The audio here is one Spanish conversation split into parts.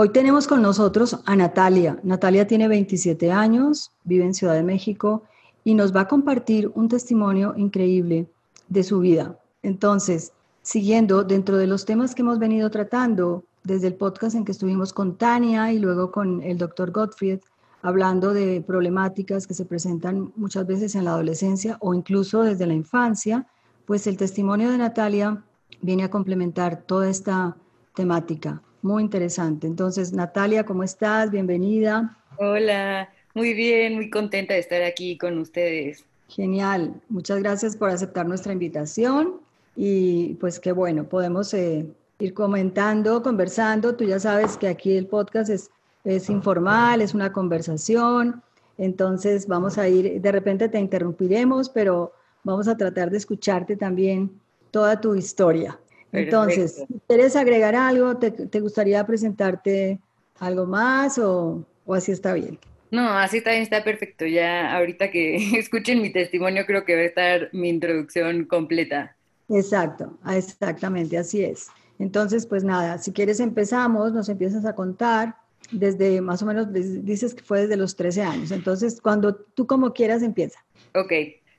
Hoy tenemos con nosotros a Natalia. Natalia tiene 27 años, vive en Ciudad de México y nos va a compartir un testimonio increíble de su vida. Entonces, siguiendo dentro de los temas que hemos venido tratando desde el podcast en que estuvimos con Tania y luego con el doctor Gottfried, hablando de problemáticas que se presentan muchas veces en la adolescencia o incluso desde la infancia, pues el testimonio de Natalia viene a complementar toda esta temática. Muy interesante. Entonces, Natalia, ¿cómo estás? Bienvenida. Hola, muy bien, muy contenta de estar aquí con ustedes. Genial. Muchas gracias por aceptar nuestra invitación y pues qué bueno, podemos eh, ir comentando, conversando. Tú ya sabes que aquí el podcast es, es informal, es una conversación. Entonces vamos a ir, de repente te interrumpiremos, pero vamos a tratar de escucharte también toda tu historia. Entonces, ¿quieres agregar algo? ¿Te, gustaría presentarte algo más o, así está bien? No, así también está perfecto. Ya ahorita que escuchen mi testimonio, creo que va a estar mi introducción completa. Exacto, ah, exactamente, así es. Entonces, pues nada, si quieres empezamos, nos empiezas a contar desde más o menos, dices que fue desde los 13 años. Entonces, cuando tú como quieras, empieza. Ok,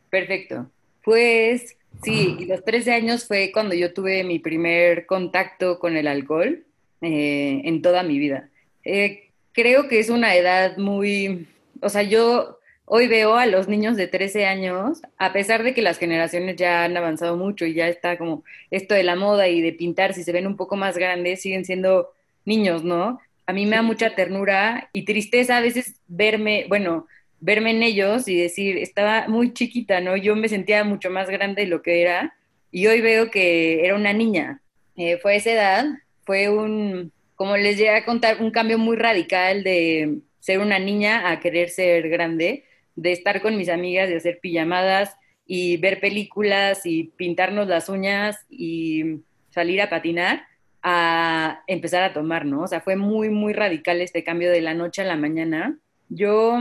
perfecto. Pues Sí, y los 13 años fue cuando yo tuve mi primer contacto con el alcohol eh, en toda mi vida. Eh, creo que es una edad muy, o sea, yo hoy veo a los niños de 13 años, a pesar de que las generaciones ya han avanzado mucho y ya está como esto de la moda y de pintar, si se ven un poco más grandes, siguen siendo niños, ¿no? A mí me da mucha ternura y tristeza a veces verme, bueno, verme en ellos y decir, estaba muy chiquita, ¿no? Yo me sentía mucho más grande de lo que era y hoy veo que era una niña. Eh, fue esa edad, fue un, como les llegué a contar, un cambio muy radical de ser una niña a querer ser grande, de estar con mis amigas, de hacer pijamadas y ver películas y pintarnos las uñas y salir a patinar a empezar a tomar, ¿no? O sea, fue muy, muy radical este cambio de la noche a la mañana. Yo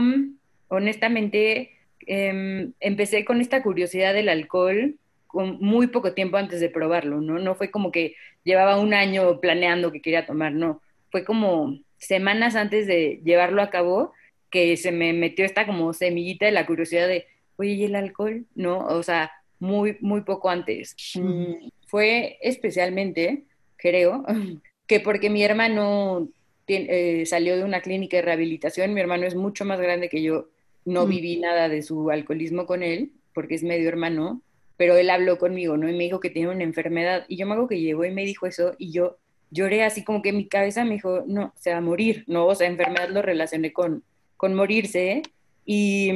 honestamente, em, empecé con esta curiosidad del alcohol con muy poco tiempo antes de probarlo, ¿no? No fue como que llevaba un año planeando que quería tomar, no. Fue como semanas antes de llevarlo a cabo que se me metió esta como semillita de la curiosidad de, oye, ¿y el alcohol? ¿No? O sea, muy, muy poco antes. Mm, fue especialmente, creo, que porque mi hermano eh, salió de una clínica de rehabilitación, mi hermano es mucho más grande que yo, no mm. viví nada de su alcoholismo con él, porque es medio hermano, pero él habló conmigo, ¿no? Y me dijo que tenía una enfermedad. Y yo me hago que llegó y me dijo eso, y yo lloré así como que mi cabeza me dijo, no, se va a morir, ¿no? O sea, enfermedad lo relacioné con, con morirse. Y,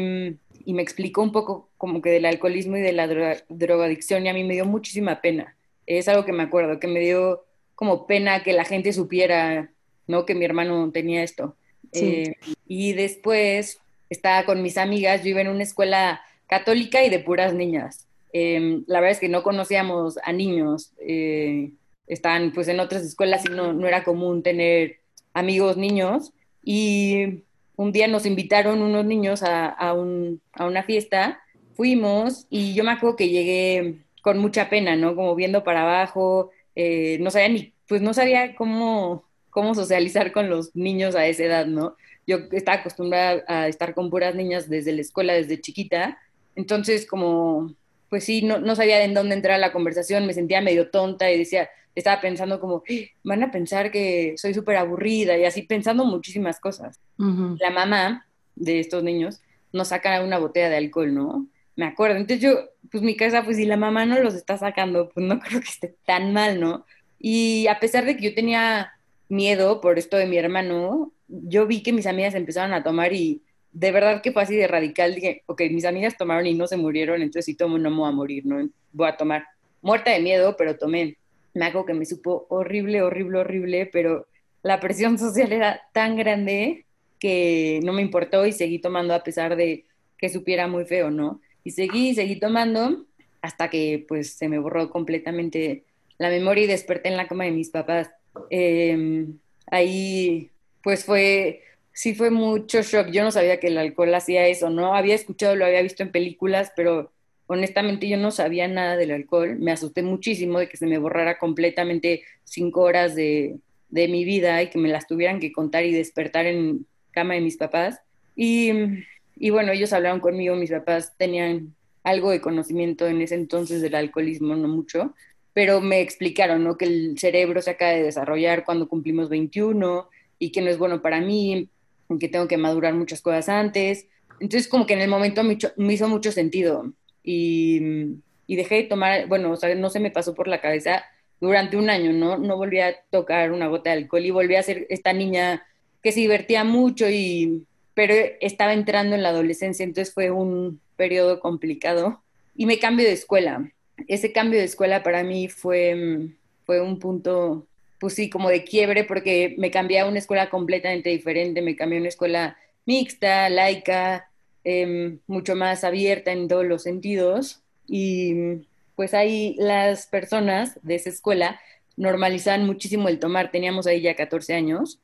y, me explicó un poco como que del alcoholismo y de la drogadicción, y a mí me dio muchísima pena. Es algo que me acuerdo, que me dio como pena que la gente supiera, ¿no? Que mi hermano tenía esto. Eh, y después estaba con mis amigas, yo iba en una escuela católica y de puras niñas. Em, la verdad es que no conocíamos a niños, eh, estaban pues en otras escuelas y no, no era común tener amigos niños. Y un día nos invitaron unos niños a, a, un, a, una fiesta, fuimos y yo me acuerdo que llegué con mucha pena, ¿no? Como viendo para abajo, eh, no sabía ni, pues no sabía cómo, cómo socializar con los niños a esa edad, ¿no? yo estaba acostumbrada a estar con puras niñas desde la escuela, desde chiquita, entonces como, pues sí, no, no sabía en dónde entrar a la conversación, me sentía medio tonta y decía, estaba pensando como, van a pensar que soy súper aburrida y así pensando muchísimas cosas. La mamá de estos niños nos saca una botella de alcohol, ¿no? Me acuerdo. Entonces yo, pues mi casa, pues si la mamá no los está sacando, pues no creo que esté tan mal, ¿no? Y a pesar de que yo tenía miedo por esto de mi hermano, yo vi que mis amigas empezaron a tomar y de verdad que fue así de radical. Dije, ok, mis amigas tomaron y no se murieron, entonces si tomo no me voy a morir, ¿no? Voy a tomar. Muerta de miedo, pero tomé. Me hago que me supo horrible, horrible, horrible, pero la presión social era tan grande que no me importó y seguí tomando a pesar de que supiera muy feo, ¿no? Y seguí, seguí tomando hasta que pues se me borró completamente la memoria y desperté en la cama de mis papás. Em, ahí pues fue, sí fue mucho shock. Yo no sabía que el alcohol hacía eso, ¿no? Había escuchado, lo había visto en películas, pero honestamente yo no sabía nada del alcohol. Me asusté muchísimo de que se me borrara completamente cinco horas de, de mi vida y que me las tuvieran que contar y despertar en cama de mis papás. Y, y bueno, ellos hablaron conmigo, mis papás tenían algo de conocimiento en ese entonces del alcoholismo, no mucho, pero me explicaron ¿no? que el cerebro se acaba de desarrollar cuando cumplimos 21 y que no es bueno para mí, que tengo que madurar muchas cosas antes. Entonces como que en el momento me, hizo mucho sentido y, y, dejé de tomar, bueno, o sea, no se me pasó por la cabeza durante un año, ¿no? No volví a tocar una gota de alcohol y volví a ser esta niña que se divertía mucho y pero estaba entrando en la adolescencia, entonces fue un periodo complicado y me cambio de escuela. Ese cambio de escuela para mí fue, fue un punto, pues sí, como de quiebre, porque me cambié a una escuela completamente diferente, me cambié a una escuela mixta, laica, em, mucho más abierta en todos los sentidos. Y pues ahí las personas de esa escuela normalizaban muchísimo el tomar. Teníamos ahí ya 14 años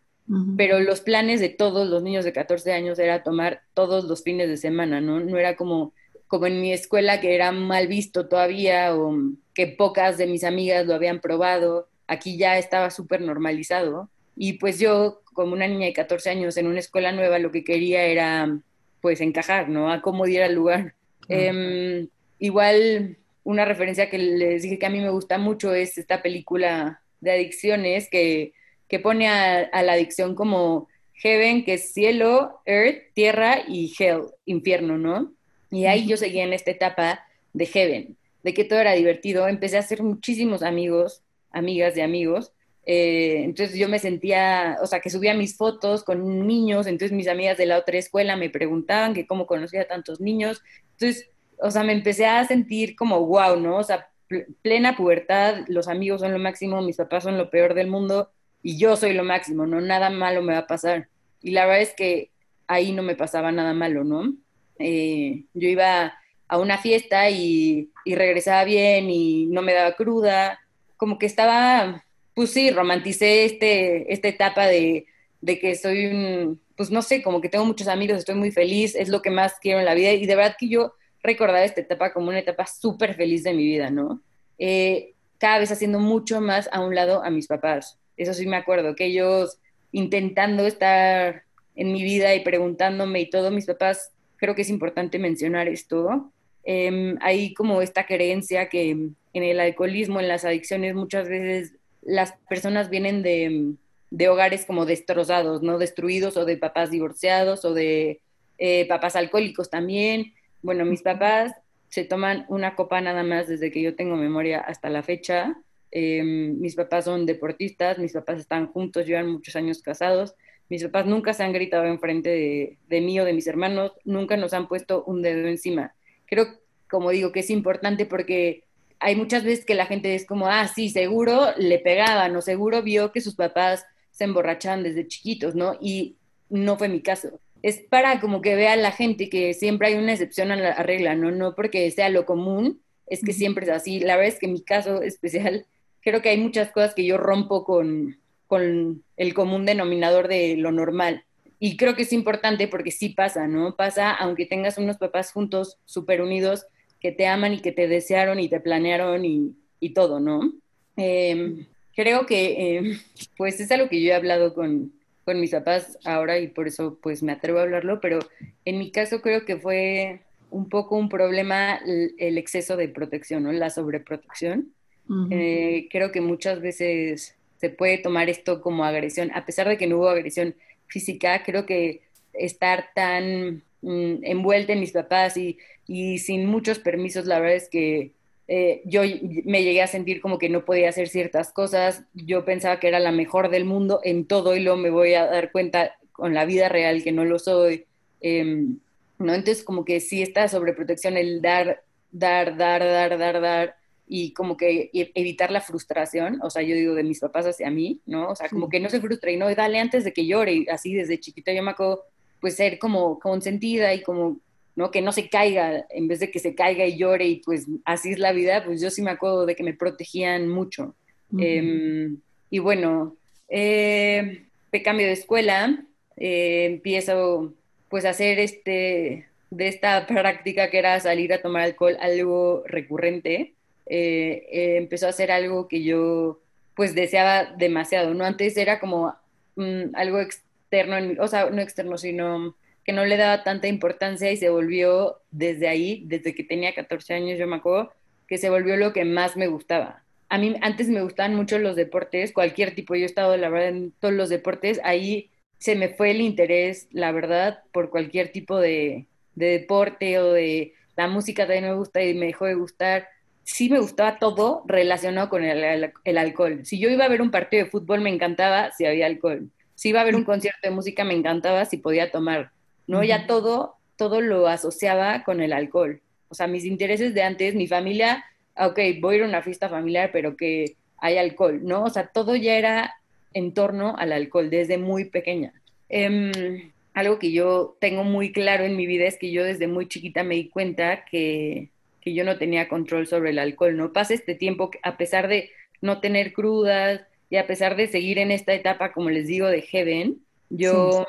pero los planes de todos los niños de 14 años era tomar todos los fines de semana, ¿no? No era como, como en mi escuela que era mal visto todavía o que pocas de mis amigas lo habían probado. Aquí ya estaba súper normalizado. Y pues yo, como una niña de 14 años en una escuela nueva, lo que quería era pues encajar, ¿no? A cómo ir al lugar. Em, igual una referencia que les dije que a mí me gusta mucho es esta película de adicciones que que pone a, la adicción como heaven, que es cielo, earth, tierra y hell, infierno, ¿no? Y ahí yo seguía en esta etapa de heaven, de que todo era divertido. Empecé a hacer muchísimos amigos, amigas de amigos. Eh, entonces yo me sentía, o sea, que subía mis fotos con niños, entonces mis amigas de la otra escuela me preguntaban que cómo conocía a tantos niños. Entonces, o sea, me empecé a sentir como wow, ¿no? O sea, plena pubertad, los amigos son lo máximo, mis papás son lo peor del mundo y yo soy lo máximo, ¿no? Nada malo me va a pasar. Y la verdad es que ahí no me pasaba nada malo, ¿no? Eh, yo iba a una fiesta y, regresaba bien y no me daba cruda, como que estaba, pues sí, romanticé este, esta etapa de, de que soy un, pues no sé, como que tengo muchos amigos, estoy muy feliz, es lo que más quiero en la vida y de verdad que yo recordaba esta etapa como una etapa súper feliz de mi vida, ¿no? Eh, cada vez haciendo mucho más a un lado a mis papás. Eso sí me acuerdo, que ellos intentando estar en mi vida y preguntándome y todo, mis papás, creo que es importante mencionar esto. Eh, hay como esta creencia que en el alcoholismo, en las adicciones, muchas veces las personas vienen de, de hogares como destrozados, ¿no? Destruidos o de papás divorciados o de eh, papás alcohólicos también. Bueno, mis papás se toman una copa nada más desde que yo tengo memoria hasta la fecha Em, mis papás son deportistas, mis papás están juntos, llevan muchos años casados. Mis papás nunca se han gritado enfrente de, de mí o de mis hermanos, nunca nos han puesto un dedo encima. Creo, como digo, que es importante porque hay muchas veces que la gente es como, ah, sí, seguro le pegaban o seguro vio que sus papás se emborrachaban desde chiquitos, ¿no? Y no fue mi caso. Es para como que vea la gente que siempre hay una excepción a la regla, ¿no? No porque sea lo común, es que siempre es así. La verdad es que mi caso especial creo que hay muchas cosas que yo rompo con, con el común denominador de lo normal. Y creo que es importante porque sí pasa, ¿no? Pasa aunque tengas unos papás juntos, súper unidos, que te aman y que te desearon y te planearon y, y todo, ¿no? Em, creo que, em, pues es algo que yo he hablado con, con mis papás ahora y por eso pues me atrevo a hablarlo, pero en mi caso creo que fue un poco un problema el, el exceso de protección, ¿no? La sobreprotección. Eh, creo que muchas veces se puede tomar esto como agresión, a pesar de que no hubo agresión física, creo que estar tan mm, envuelta en mis papás y, y, sin muchos permisos, la verdad es que eh, yo me llegué a sentir como que no podía hacer ciertas cosas, yo pensaba que era la mejor del mundo en todo y luego me voy a dar cuenta con la vida real que no lo soy. Em, ¿no? Entonces como que sí esta sobreprotección, el dar, dar, dar, dar, dar, dar, y como que e, evitar la frustración, o sea, yo digo de mis papás hacia mí, ¿no? O sea, como que no se frustre y no, dale antes de que llore, y así desde chiquita yo me acuerdo, pues ser como consentida y como, ¿no? Que no se caiga, en vez de que se caiga y llore y pues así es la vida, pues yo sí me acuerdo de que me protegían mucho. Em, y bueno, eh, cambio de escuela, eh, empiezo pues a hacer este, de esta práctica que era salir a tomar alcohol algo recurrente eh, eh, empezó a hacer algo que yo pues deseaba demasiado, ¿no? Antes era como mm, algo externo, o sea, no externo, sino que no le daba tanta importancia y se volvió desde ahí, desde que tenía 14 años, yo me acuerdo, que se volvió lo que más me gustaba. A mí antes me gustaban mucho los deportes, cualquier tipo, yo he estado, en todos los deportes, ahí se me fue el interés, la verdad, por cualquier tipo de, de deporte o de la música también me gusta y me dejó de gustar sí me gustaba todo relacionado con el, el, alcohol. Si yo iba a ver un partido de fútbol, me encantaba si había alcohol. Si iba a ver un concierto de música, me encantaba si podía tomar. ¿no? Ya todo, todo lo asociaba con el alcohol. O sea, mis intereses de antes, mi familia, ok, voy a ir a una fiesta familiar, pero que hay alcohol, ¿no? O sea, todo ya era en torno al alcohol desde muy pequeña. Em, algo que yo tengo muy claro en mi vida es que yo desde muy chiquita me di cuenta que, que yo no tenía control sobre el alcohol, ¿no? Pasa este tiempo, a pesar de no tener crudas y a pesar de seguir en esta etapa, como les digo, de Heaven, yo,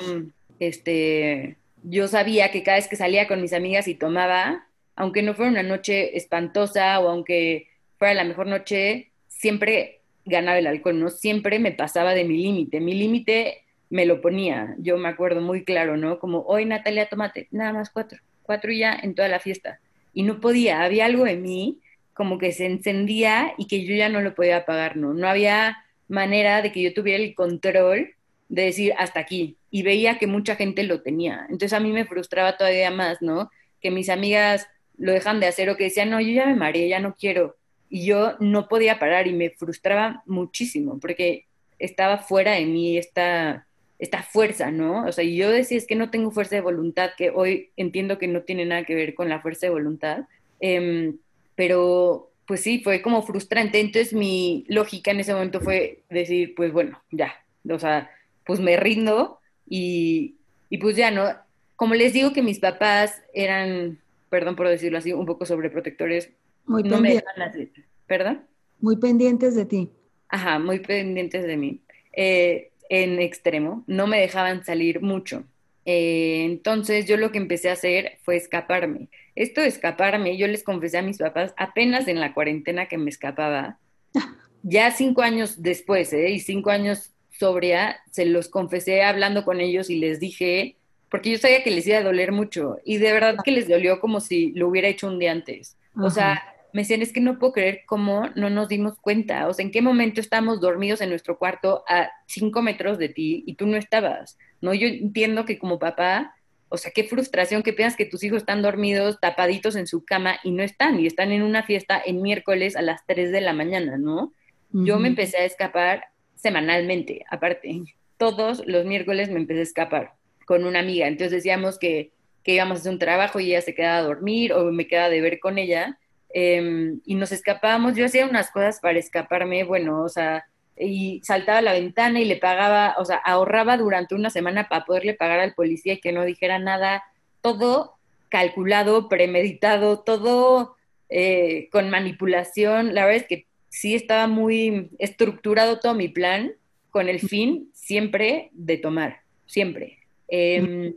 este, yo sabía que cada vez que salía con mis amigas y tomaba, aunque no fuera una noche espantosa o aunque fuera la mejor noche, siempre ganaba el alcohol, ¿no? Siempre me pasaba de mi límite. Mi límite me lo ponía, yo me acuerdo muy claro, ¿no? Como, hoy Natalia, tomate, nada más cuatro, cuatro ya en toda la fiesta y no podía, había algo en mí como que se encendía y que yo ya no lo podía apagar, ¿no? No había manera de que yo tuviera el control de decir hasta aquí y veía que mucha gente lo tenía. Entonces a mí me frustraba todavía más, ¿no? Que mis amigas lo dejan de hacer o que decían, no, yo ya me mareé, ya no quiero. Y yo no podía parar y me frustraba muchísimo porque estaba fuera de mí esta, esta fuerza, ¿no? O sea, yo decía, es que no tengo fuerza de voluntad, que hoy entiendo que no tiene nada que ver con la fuerza de voluntad, em, pero pues sí, fue como frustrante. Entonces mi lógica en ese momento fue decir, pues bueno, ya, o sea, pues me rindo y, y pues ya, ¿no? Como les digo que mis papás eran, perdón por decirlo así, un poco sobreprotectores, muy no me dejan ¿perdón? Muy pendientes de ti. Ajá, muy pendientes de mí. Eh, en extremo, no me dejaban salir mucho. Eh, entonces yo lo que empecé a hacer fue escaparme. Esto de escaparme, yo les confesé a mis papás apenas en la cuarentena que me escapaba. Ya cinco años después, ¿eh? y cinco años sobria, se los confesé hablando con ellos y les dije, porque yo sabía que les iba a doler mucho, y de verdad que les dolió como si lo hubiera hecho un día antes. O sea, me decían, es que no puedo creer cómo no nos dimos cuenta, o sea, en qué momento estábamos dormidos en nuestro cuarto a cinco metros de ti y tú no estabas, ¿no? Yo entiendo que como papá, o sea, qué frustración que piensas que tus hijos están dormidos, tapaditos en su cama y no están, y están en una fiesta en miércoles a las 3 de la mañana, ¿no? Yo me empecé a escapar semanalmente, aparte, todos los miércoles me empecé a escapar con una amiga, entonces decíamos que, que íbamos a hacer un trabajo y ella se quedaba a dormir o me quedaba de ver con ella, Em, y nos escapábamos, yo hacía unas cosas para escaparme, bueno, o sea, y saltaba a la ventana y le pagaba, o sea, ahorraba durante una semana para poderle pagar al policía y que no dijera nada, todo calculado, premeditado, todo eh, con manipulación, la verdad es que sí estaba muy estructurado todo mi plan con el fin siempre de tomar, siempre. Eh,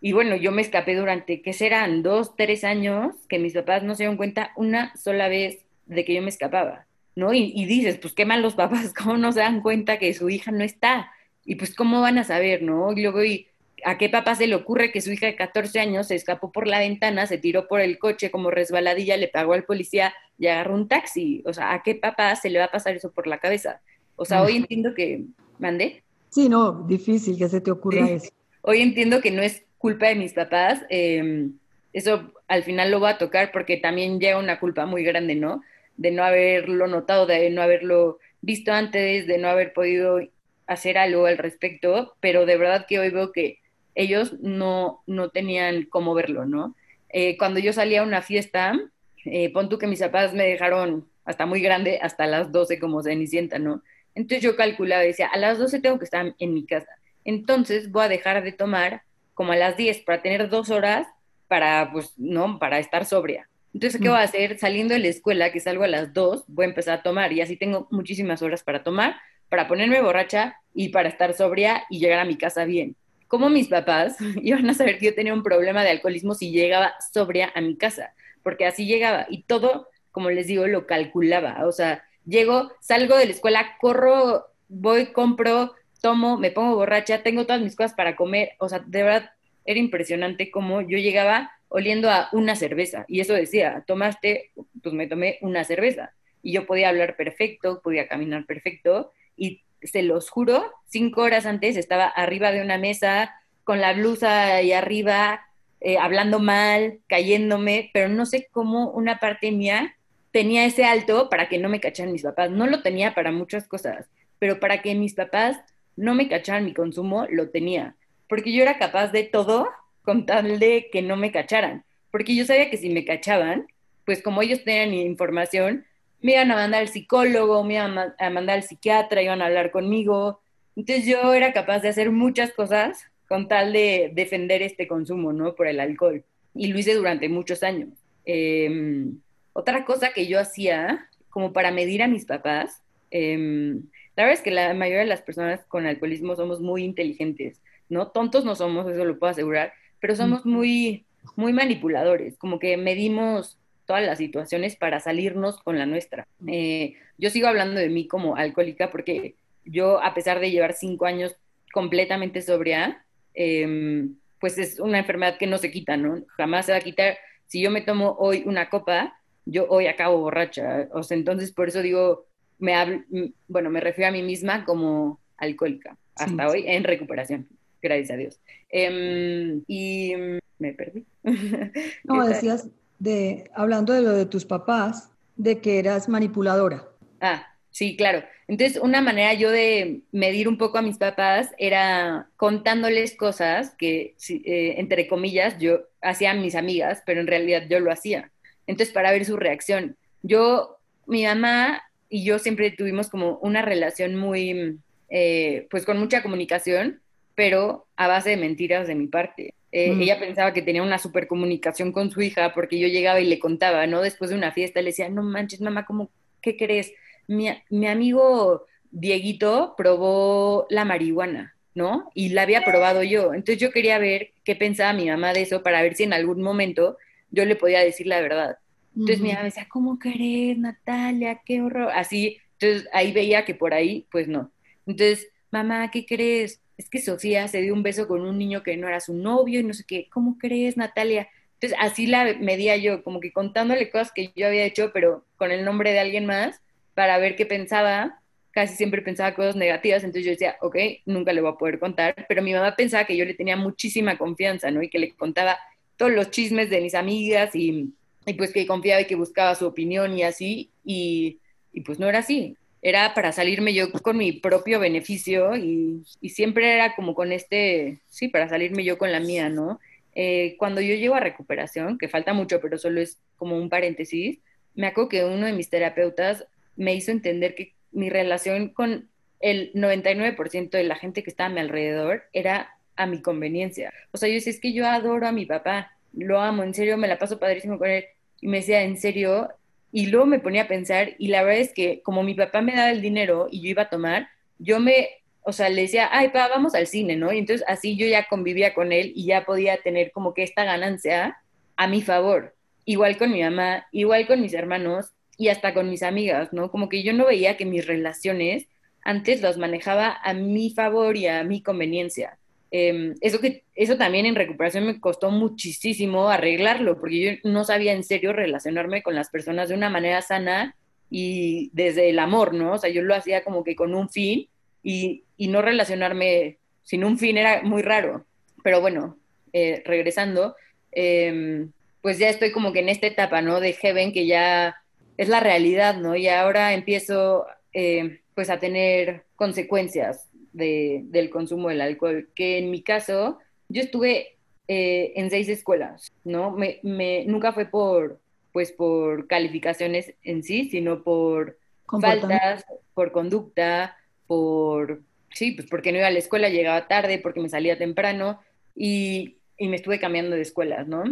y bueno, yo me escapé durante, ¿qué serán? Dos, tres años que mis papás no se dieron cuenta una sola vez de que yo me escapaba, ¿no? Y, dices, pues qué mal los papás, ¿cómo no se dan cuenta que su hija no está? Y pues, ¿cómo van a saber, no? Y luego, ¿y ¿a qué papá se le ocurre que su hija de 14 años se escapó por la ventana, se tiró por el coche como resbaladilla, le pagó al policía y agarró un taxi? O sea, ¿a qué papá se le va a pasar eso por la cabeza? O sea, hoy entiendo que... ¿Mandé? Sí, no, difícil que se te ocurra eso. Hoy entiendo que no es culpa de mis papás, em, eso al final lo va a tocar porque también llega una culpa muy grande, ¿no? De no haberlo notado, de no haberlo visto antes, de no haber podido hacer algo al respecto, pero de verdad que hoy veo que ellos no, no tenían cómo verlo, ¿no? Eh, cuando yo salía a una fiesta, eh, pon tú que mis papás me dejaron hasta muy grande, hasta las 12 como Cenicienta, ¿no? Entonces yo calculaba, decía, a las 12 tengo que estar en mi casa. Entonces voy a dejar de tomar como a las 10 para tener dos horas para, pues, no, para estar sobria. Entonces, ¿qué voy a hacer? Saliendo de la escuela, que salgo a las 2, voy a empezar a tomar y así tengo muchísimas horas para tomar, para ponerme borracha y para estar sobria y llegar a mi casa bien. Como mis papás iban a saber que yo tenía un problema de alcoholismo si llegaba sobria a mi casa, porque así llegaba y todo, como les digo, lo calculaba. O sea, llego, salgo de la escuela, corro, voy, compro, tomo, me pongo borracha, tengo todas mis cosas para comer. O sea, de verdad era impresionante cómo yo llegaba oliendo a una cerveza. Y eso decía, tomaste, pues me tomé una cerveza. Y yo podía hablar perfecto, podía caminar perfecto. Y se los juro, cinco horas antes estaba arriba de una mesa con la blusa ahí arriba, eh, hablando mal, cayéndome, pero no sé cómo una parte mía tenía ese alto para que no me cacharan mis papás. No lo tenía para muchas cosas, pero para que mis papás no me cacharan mi consumo, lo tenía. Porque yo era capaz de todo con tal de que no me cacharan. Porque yo sabía que si me cachaban, pues como ellos tenían información, me iban a mandar al psicólogo, me iban a mandar al psiquiatra, iban a hablar conmigo. Entonces yo era capaz de hacer muchas cosas con tal de defender este consumo, ¿no? Por el alcohol. Y lo hice durante muchos años. Em, otra cosa que yo hacía, como para medir a mis papás, em, la verdad es que la mayoría de las personas con alcoholismo somos muy inteligentes, ¿no? Tontos no somos, eso lo puedo asegurar, pero somos muy, muy manipuladores, como que medimos todas las situaciones para salirnos con la nuestra. Eh, yo sigo hablando de mí como alcohólica porque yo, a pesar de llevar cinco años completamente sobria, em, pues es una enfermedad que no se quita, ¿no? Jamás se va a quitar. Si yo me tomo hoy una copa, yo hoy acabo borracha. O sea, entonces por eso digo, me hablo, bueno, me refiero a mí misma como alcohólica, hasta hoy en recuperación gracias a Dios. Em, y me perdí. No, decías, de, hablando de lo de tus papás, de que eras manipuladora. Ah, sí, claro. Entonces, una manera yo de medir un poco a mis papás era contándoles cosas que, eh, entre comillas, yo hacía a mis amigas, pero en realidad yo lo hacía. Entonces, para ver su reacción. Yo, mi mamá y yo siempre tuvimos como una relación muy, eh, pues con mucha comunicación, pero a base de mentiras de mi parte. Eh, mm. Ella pensaba que tenía una super comunicación con su hija porque yo llegaba y le contaba, ¿no? Después de una fiesta le decía, no manches, mamá, ¿cómo, qué crees? Mi, mi amigo Dieguito probó la marihuana, ¿no? Y la había probado yo. Entonces yo quería ver qué pensaba mi mamá de eso para ver si en algún momento yo le podía decir la verdad. Entonces mi mamá me decía, ¿cómo crees, Natalia? Qué horror. Así, entonces ahí veía que por ahí, pues no. Entonces, mamá, ¿qué crees? es que Sofía se dio un beso con un niño que no era su novio y no sé qué, ¿cómo crees, Natalia? Entonces así la medía yo, como que contándole cosas que yo había hecho, pero con el nombre de alguien más, para ver qué pensaba. Casi siempre pensaba cosas negativas, entonces yo decía, ok, nunca le voy a poder contar, pero mi mamá pensaba que yo le tenía muchísima confianza, ¿no? Y que le contaba todos los chismes de mis amigas y, y pues que confiaba y que buscaba su opinión y así, y, y pues no era así era para salirme yo con mi propio beneficio y, siempre era como con este, sí, para salirme yo con la mía, ¿no? Eh, cuando yo llego a recuperación, que falta mucho, pero solo es como un paréntesis, me acuerdo que uno de mis terapeutas me hizo entender que mi relación con el 99% de la gente que estaba a mi alrededor era a mi conveniencia. O sea, yo decía, es que yo adoro a mi papá, lo amo, en serio, me la paso padrísimo con él. Y me decía, en serio, y luego me ponía a pensar, y la verdad es que como mi papá me daba el dinero y yo iba a tomar, yo me, o sea, le decía, ay, papá, vamos al cine, ¿no? Y entonces así yo ya convivía con él y ya podía tener como que esta ganancia a mi favor. Igual con mi mamá, igual con mis hermanos y hasta con mis amigas, ¿no? Como que yo no veía que mis relaciones antes las manejaba a mi favor y a mi conveniencia. Em, eso, que, eso también en recuperación me costó muchísimo arreglarlo, porque yo no sabía en serio relacionarme con las personas de una manera sana y desde el amor, ¿no? O sea, yo lo hacía como que con un fin y, y no relacionarme sin un fin era muy raro. Pero bueno, eh, regresando, em, pues ya estoy como que en esta etapa, ¿no? De Heaven, que ya es la realidad, ¿no? Y ahora empiezo eh, pues a tener consecuencias del consumo del alcohol, que en mi caso yo estuve eh, en seis escuelas, ¿no? Me, nunca fue por, pues por calificaciones en sí, sino por faltas, por conducta, por, sí, pues porque no iba a la escuela, llegaba tarde, porque me salía temprano y, y me estuve cambiando de escuelas, ¿no?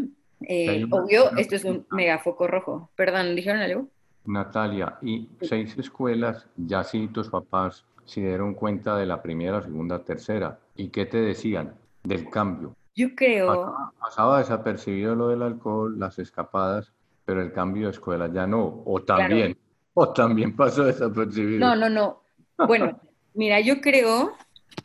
Eh, obvio, esto es un megafoco rojo. Perdón, ¿dijeron algo? Natalia, y seis escuelas, ya sí tus papás se dieron cuenta de la primera, segunda, tercera. ¿Y qué te decían del cambio? Yo creo... Pasaba, desapercibido lo del alcohol, las escapadas, pero el cambio de escuela ya no. O también, o también pasó desapercibido. No, no, no. Bueno, mira, yo creo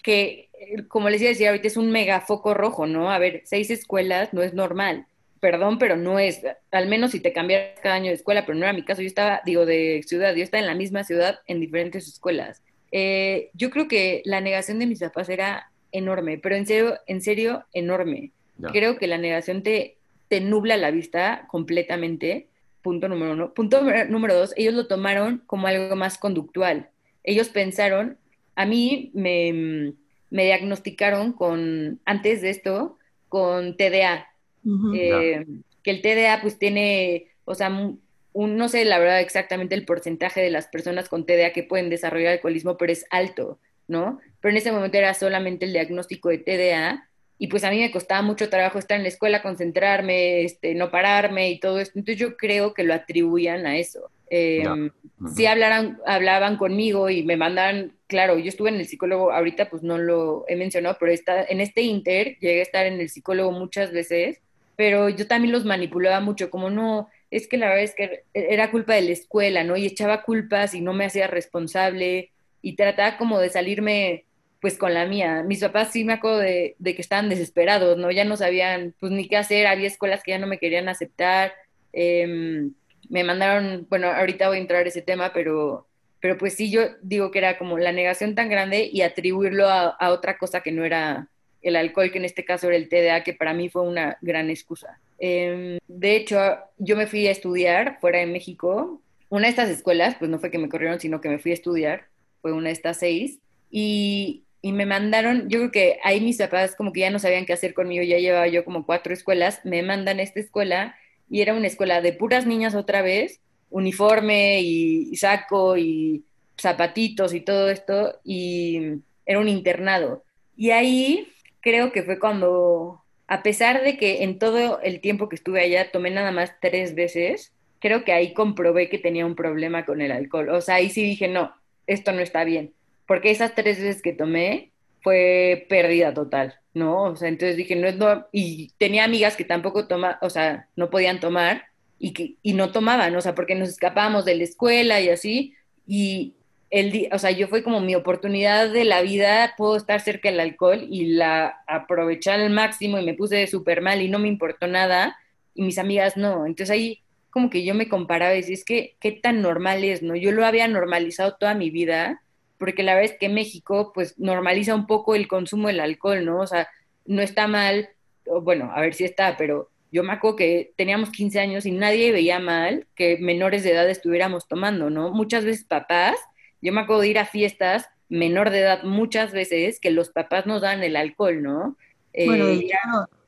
que, como les decía ahorita, es un megafoco rojo, ¿no? A ver, seis escuelas no es normal perdón, pero no es, al menos si te cambias cada año de escuela, pero no era mi caso, yo estaba, digo, de ciudad, yo estaba en la misma ciudad en diferentes escuelas. Eh, yo creo que la negación de mis papás era enorme, pero en serio, en serio, enorme. Creo que la negación te, te nubla la vista completamente, punto número uno. Punto número dos, ellos lo tomaron como algo más conductual. Ellos pensaron, a mí me, me diagnosticaron con, antes de esto, con TDA, eh, que el TDA pues tiene, o sea, un, no sé la verdad exactamente el porcentaje de las personas con TDA que pueden desarrollar alcoholismo, pero es alto, ¿no? Pero en ese momento era solamente el diagnóstico de TDA y pues a mí me costaba mucho trabajo estar en la escuela, concentrarme, este, no pararme y todo esto. Entonces yo creo que lo atribuían a eso. Eh, Sí hablaran, hablaban conmigo y me mandaban, claro, yo estuve en el psicólogo, ahorita pues no lo he mencionado, pero está, en este inter llegué a estar en el psicólogo muchas veces pero yo también los manipulaba mucho, como no, es que la verdad es que era culpa de la escuela, ¿no? Y echaba culpas y no me hacía responsable y trataba como de salirme pues con la mía. Mis papás sí me acuerdo de, que estaban desesperados, ¿no? Ya no sabían pues ni qué hacer, había escuelas que ya no me querían aceptar. Em, me mandaron, bueno, ahorita voy a entrar a ese tema, pero, pero pues sí, yo digo que era como la negación tan grande y atribuirlo a otra cosa que no era, el alcohol, que en este caso era el TDA, que para mí fue una gran excusa. Em, de hecho, yo me fui a estudiar fuera de México. Una de estas escuelas, pues no fue que me corrieron, sino que me fui a estudiar, fue una de estas seis. Y, me mandaron, yo creo que ahí mis papás como que ya no sabían qué hacer conmigo, ya llevaba yo como cuatro escuelas, me mandan a esta escuela y era una escuela de puras niñas otra vez, uniforme y saco y zapatitos y todo esto, y era un internado. Y ahí creo que fue cuando, a pesar de que en todo el tiempo que estuve allá tomé nada más tres veces, creo que ahí comprobé que tenía un problema con el alcohol. O sea, ahí sí dije, no, esto no está bien. Porque esas tres veces que tomé fue pérdida total, ¿no? O sea, entonces dije, no es no. Y tenía amigas que tampoco tomaban, o sea, no podían tomar y, que, y no tomaban, o sea, porque nos escapábamos de la escuela y así. Y, el o sea, yo fue como mi oportunidad de la vida, puedo estar cerca del alcohol y la aproveché al máximo y me puse súper mal y no me importó nada y mis amigas no. Entonces ahí como que yo me comparaba y decía, es que qué tan normal es, ¿no? Yo lo había normalizado toda mi vida porque la verdad es que México pues normaliza un poco el consumo del alcohol, ¿no? O sea, no está mal, bueno, a ver si está, pero yo me acuerdo que teníamos 15 años y nadie veía mal que menores de edad estuviéramos tomando, ¿no? Muchas veces papás yo me acuerdo de ir a fiestas menor de edad muchas veces que los papás nos dan el alcohol, ¿no? Bueno, eh,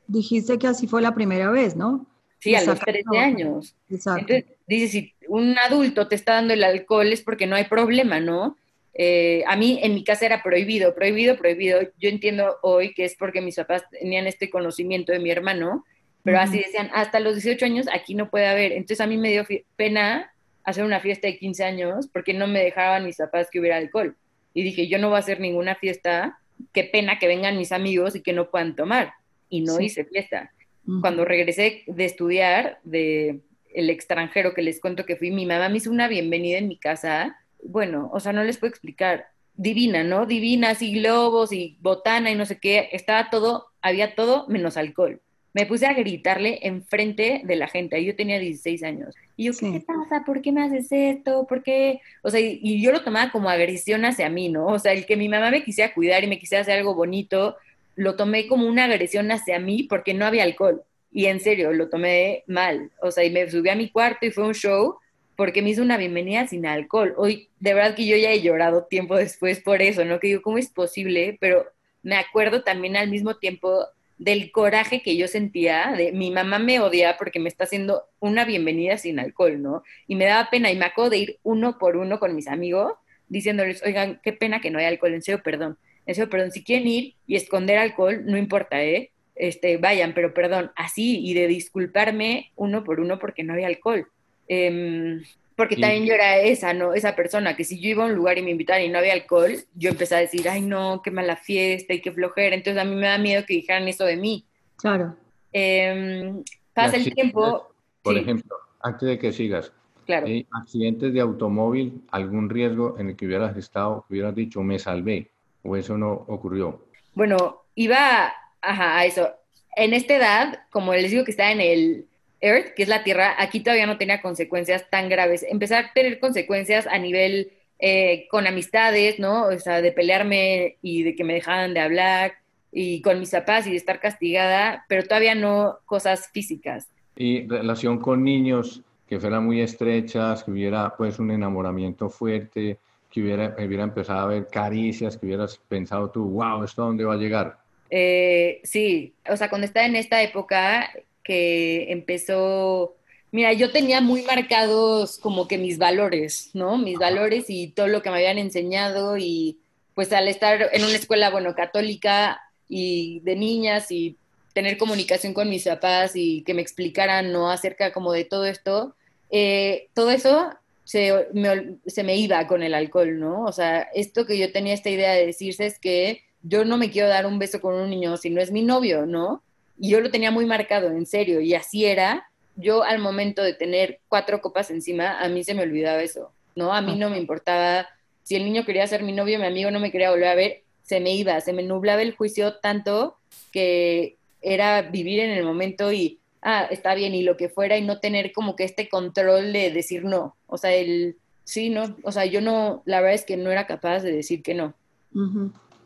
dijiste que así fue la primera vez, ¿no? Sí, a los 13 años. Exacto. Entonces, dices, si un adulto te está dando el alcohol es porque no hay problema, ¿no? Eh, a mí en mi casa era prohibido, prohibido, prohibido. Yo entiendo hoy que es porque mis papás tenían este conocimiento de mi hermano, pero así decían, hasta los 18 años aquí no puede haber. Entonces a mí me dio pena hacer una fiesta de 15 años porque no me dejaban mis papás que hubiera alcohol. Y dije, yo no voy a hacer ninguna fiesta, qué pena que vengan mis amigos y que no puedan tomar. Y no hice fiesta. Cuando regresé de estudiar, de el extranjero que les cuento que fui, mi mamá me hizo una bienvenida en mi casa. Bueno, o sea, no les puedo explicar. Divina, ¿no? Divina, así globos y botana y no sé qué. Estaba todo, había todo menos alcohol me puse a gritarle enfrente de la gente. Yo tenía 16 años. Y yo, ¿qué pasa? ¿Por qué me haces esto? ¿Por qué? O sea, y, yo lo tomaba como agresión hacia mí, ¿no? O sea, el que mi mamá me quisiera cuidar y me quisiera hacer algo bonito, lo tomé como una agresión hacia mí porque no había alcohol. Y en serio, lo tomé mal. O sea, y me subí a mi cuarto y fue un show porque me hizo una bienvenida sin alcohol. Hoy, de verdad que yo ya he llorado tiempo después por eso, ¿no? Que digo, ¿cómo es posible? Pero me acuerdo también al mismo tiempo del coraje que yo sentía, de mi mamá me odia porque me está haciendo una bienvenida sin alcohol, ¿no? Y me daba pena y me acuerdo de ir uno por uno con mis amigos diciéndoles, oigan, qué pena que no hay alcohol, en serio, perdón, en serio, perdón, si quieren ir y esconder alcohol, no importa, ¿eh? Este, vayan, pero perdón, así y de disculparme uno por uno porque no había alcohol. Em, porque también yo era esa, ¿no? Esa persona que si yo iba a un lugar y me invitaban y no había alcohol, yo empecé a decir, ay, no, qué mala fiesta y qué flojera. Entonces a mí me da miedo que dijeran eso de mí. Claro. Em, pasa el tiempo. Por ejemplo, antes de que sigas, claro. accidentes de automóvil, algún riesgo en el que hubieras estado, hubieras dicho, me salvé, o eso no ocurrió. Bueno, iba a eso. En esta edad, como les digo que está en el Earth, que es la Tierra, aquí todavía no tenía consecuencias tan graves. Empezar a tener consecuencias a nivel eh, con amistades, ¿no? O sea, de pelearme y de que me dejaran de hablar y con mis papás y de estar castigada, pero todavía no cosas físicas. Y relación con niños que fueran muy estrechas, que hubiera pues un enamoramiento fuerte, que hubiera, hubiera empezado a ver caricias, que hubieras pensado tú, wow, ¿esto a dónde va a llegar? Eh, sí, o sea, cuando estaba en esta época, que empezó, mira, yo tenía muy marcados como que mis valores, ¿no? Mis valores y todo lo que me habían enseñado y pues al estar en una escuela, bueno, católica y de niñas y tener comunicación con mis papás y que me explicaran, ¿no? Acerca como de todo esto, eh, todo eso se me, se me iba con el alcohol, ¿no? O sea, esto que yo tenía esta idea de decirse es que yo no me quiero dar un beso con un niño si no es mi novio, ¿no? Y yo lo tenía muy marcado, en serio, y así era. Yo al momento de tener cuatro copas encima, a mí se me olvidaba eso, ¿no? A mí no me importaba si el niño quería ser mi novio, mi amigo no me quería volver a ver, se me iba, se me nublaba el juicio tanto que era vivir en el momento y, ah, está bien, y lo que fuera, y no tener como que este control de decir no. O sea, el, sí, no, o sea, yo no, la verdad es que no era capaz de decir que no.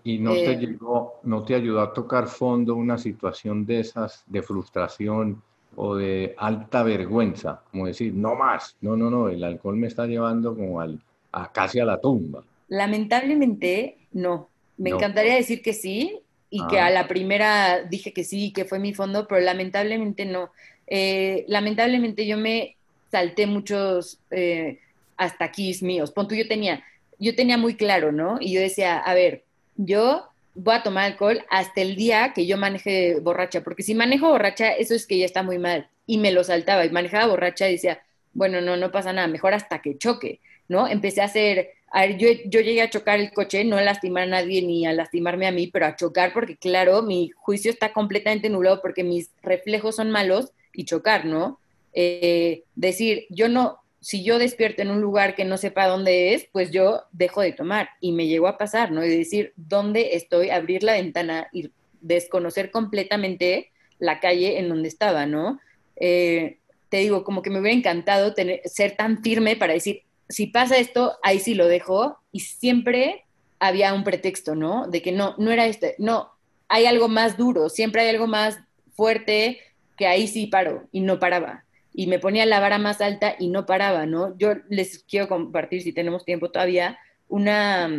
¿Y no, te eh, llegó, no te ayudó a tocar fondo una situación de esas, de frustración o de alta vergüenza? Como decir, no más, no, no, no, el alcohol me está llevando como al, a casi a la tumba. Lamentablemente, no. Me encantaría decir que sí y que ah. a la primera dije que sí, que fue mi fondo, pero lamentablemente no. Eh, lamentablemente yo me salté muchos eh, hasta aquí míos. Pon yo tenía, yo tenía muy claro, ¿no? Y yo decía, a ver, yo voy a tomar alcohol hasta el día que yo maneje borracha, porque si manejo borracha, eso es que ya está muy mal. Y me lo saltaba y manejaba borracha y decía, bueno, no, no pasa nada, mejor hasta que choque, ¿no? Empecé a hacer, a ver, yo, yo llegué a chocar el coche, no a lastimar a nadie ni a lastimarme a mí, pero a chocar porque, claro, mi juicio está completamente nublado porque mis reflejos son malos y chocar, ¿no? Eh, decir, yo no, si yo despierto en un lugar que no sepa dónde es, pues yo dejo de tomar. Y me llegó a pasar, ¿no? Y decir dónde estoy, abrir la ventana y desconocer completamente la calle en donde estaba, ¿no? Eh, te digo, como que me hubiera encantado ser tan firme para decir, si pasa esto, ahí sí lo dejo. Y siempre había un pretexto, ¿no? De que no, no era este, no, hay algo más duro, siempre hay algo más fuerte que ahí sí paro y no paraba y me ponía la vara más alta y no paraba, ¿no? Yo les quiero compartir, si tenemos tiempo todavía, una,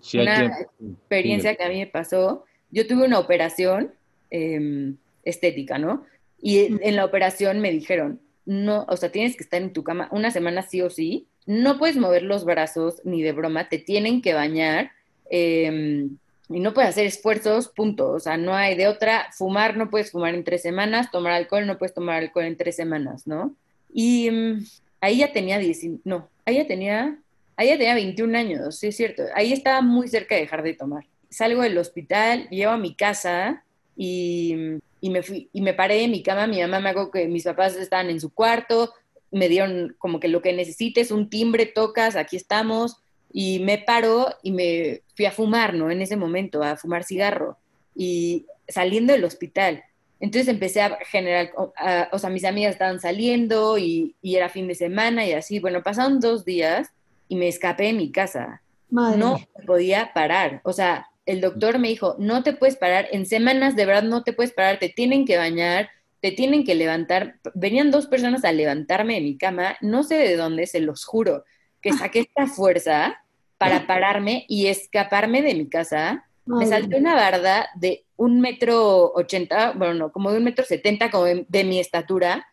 experiencia que a mí me pasó. Yo tuve una operación em, estética, ¿no? Y en la operación me dijeron, no, o sea, tienes que estar en tu cama una semana sí o sí, no puedes mover los brazos ni de broma, te tienen que bañar. Eh, y no puedes hacer esfuerzos, punto. O sea, no hay de otra. Fumar no puedes fumar en tres semanas, tomar alcohol no puedes tomar alcohol en tres semanas, ¿no? Y mm, ahí ya tenía 10, no, ahí ya tenía, ahí ya tenía 21 años, sí es cierto. Ahí estaba muy cerca de dejar de tomar. Salgo del hospital, llego a mi casa y, y me fui, y me paré en mi cama. Mi mamá me hago que mis papás estaban en su cuarto, me dieron como que lo que necesites, un timbre, tocas, aquí estamos y me paró y me fui a fumar, ¿no? En ese momento, a fumar cigarro. Y saliendo del hospital. Entonces empecé a generar, o sea, mis amigas estaban saliendo y, era fin de semana y así. Bueno, pasaron dos días y me escapé de mi casa. No podía parar. O sea, el doctor me dijo, no te puedes parar, en semanas de verdad no te puedes parar, te tienen que bañar, te tienen que levantar. Venían dos personas a levantarme de mi cama, no sé de dónde, se los juro que saqué esta fuerza para pararme y escaparme de mi casa. Me salté una barda de un metro ochenta, bueno, no, como de un metro setenta, como de, mi estatura,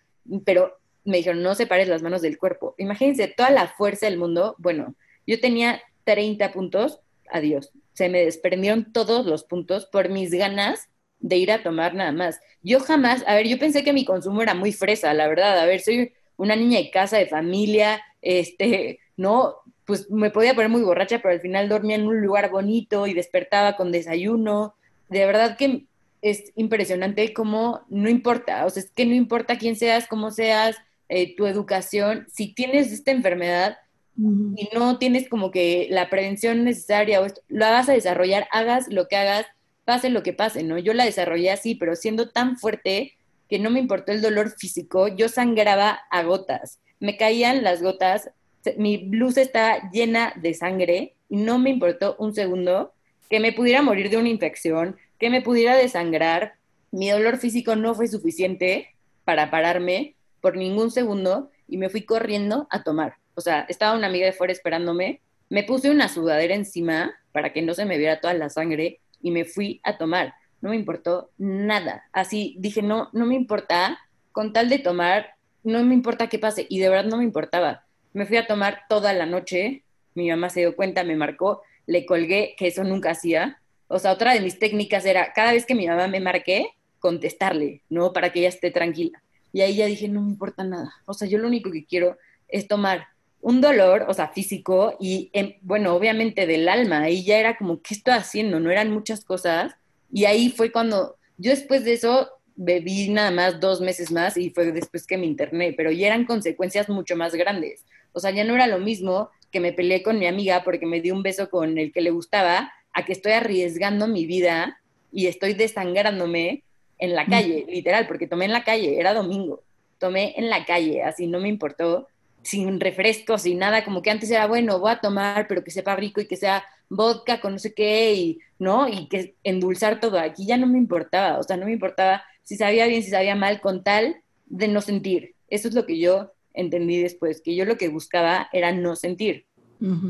pero me dijeron, no separes las manos del cuerpo. Imagínense toda la fuerza del mundo. Bueno, yo tenía 30 puntos, adiós. Se me desprendieron todos los puntos por mis ganas de ir a tomar nada más. Yo jamás, a ver, yo pensé que mi consumo era muy fresa, la verdad. A ver, soy una niña de casa, de familia, este, no, pues me podía poner muy borracha, pero al final dormía en un lugar bonito y despertaba con desayuno. De verdad que es impresionante cómo no importa, o sea, es que no importa quién seas, cómo seas, eh, tu educación, si tienes esta enfermedad y no tienes como que la prevención necesaria o esto, lo vas a desarrollar, hagas lo que hagas, pase lo que pase, ¿no? Yo la desarrollé así, pero siendo tan fuerte que no me importó el dolor físico, yo sangraba a gotas, me caían las gotas, mi blusa está llena de sangre y no me importó un segundo que me pudiera morir de una infección, que me pudiera desangrar. Mi dolor físico no fue suficiente para pararme por ningún segundo y me fui corriendo a tomar. O sea, estaba una amiga de fuera esperándome, me puse una sudadera encima para que no se me viera toda la sangre y me fui a tomar. No me importó nada. Así dije, no, no me importa, con tal de tomar, no me importa qué pase. Y de verdad no me importaba. Me fui a tomar toda la noche, mi mamá se dio cuenta, me marcó, le colgué, que eso nunca hacía. O sea, otra de mis técnicas era, cada vez que mi mamá me marqué, contestarle, ¿no? Para que ella esté tranquila. Y ahí ya dije, no me importa nada. O sea, yo lo único que quiero es tomar un dolor, o sea, físico y, em, bueno, obviamente del alma. Ahí ya era como, ¿qué estoy haciendo? No eran muchas cosas. Y ahí fue cuando yo después de eso bebí nada más dos meses más y fue después que me interné, pero ya eran consecuencias mucho más grandes. O sea, ya no era lo mismo que me peleé con mi amiga porque me dio un beso con el que le gustaba, a que estoy arriesgando mi vida y estoy desangrándome en la calle, literal, porque tomé en la calle, era domingo, tomé en la calle, así no me importó, sin refrescos, sin nada, como que antes era bueno, voy a tomar, pero que sepa rico y que sea vodka con no sé qué, y, ¿no? Y que endulzar todo, aquí ya no me importaba, o sea, no me importaba si sabía bien, si sabía mal, con tal de no sentir. Eso es lo que yo entendí después, que yo lo que buscaba era no sentir.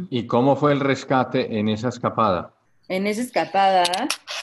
¿Y cómo fue el rescate en esa escapada? En esa escapada,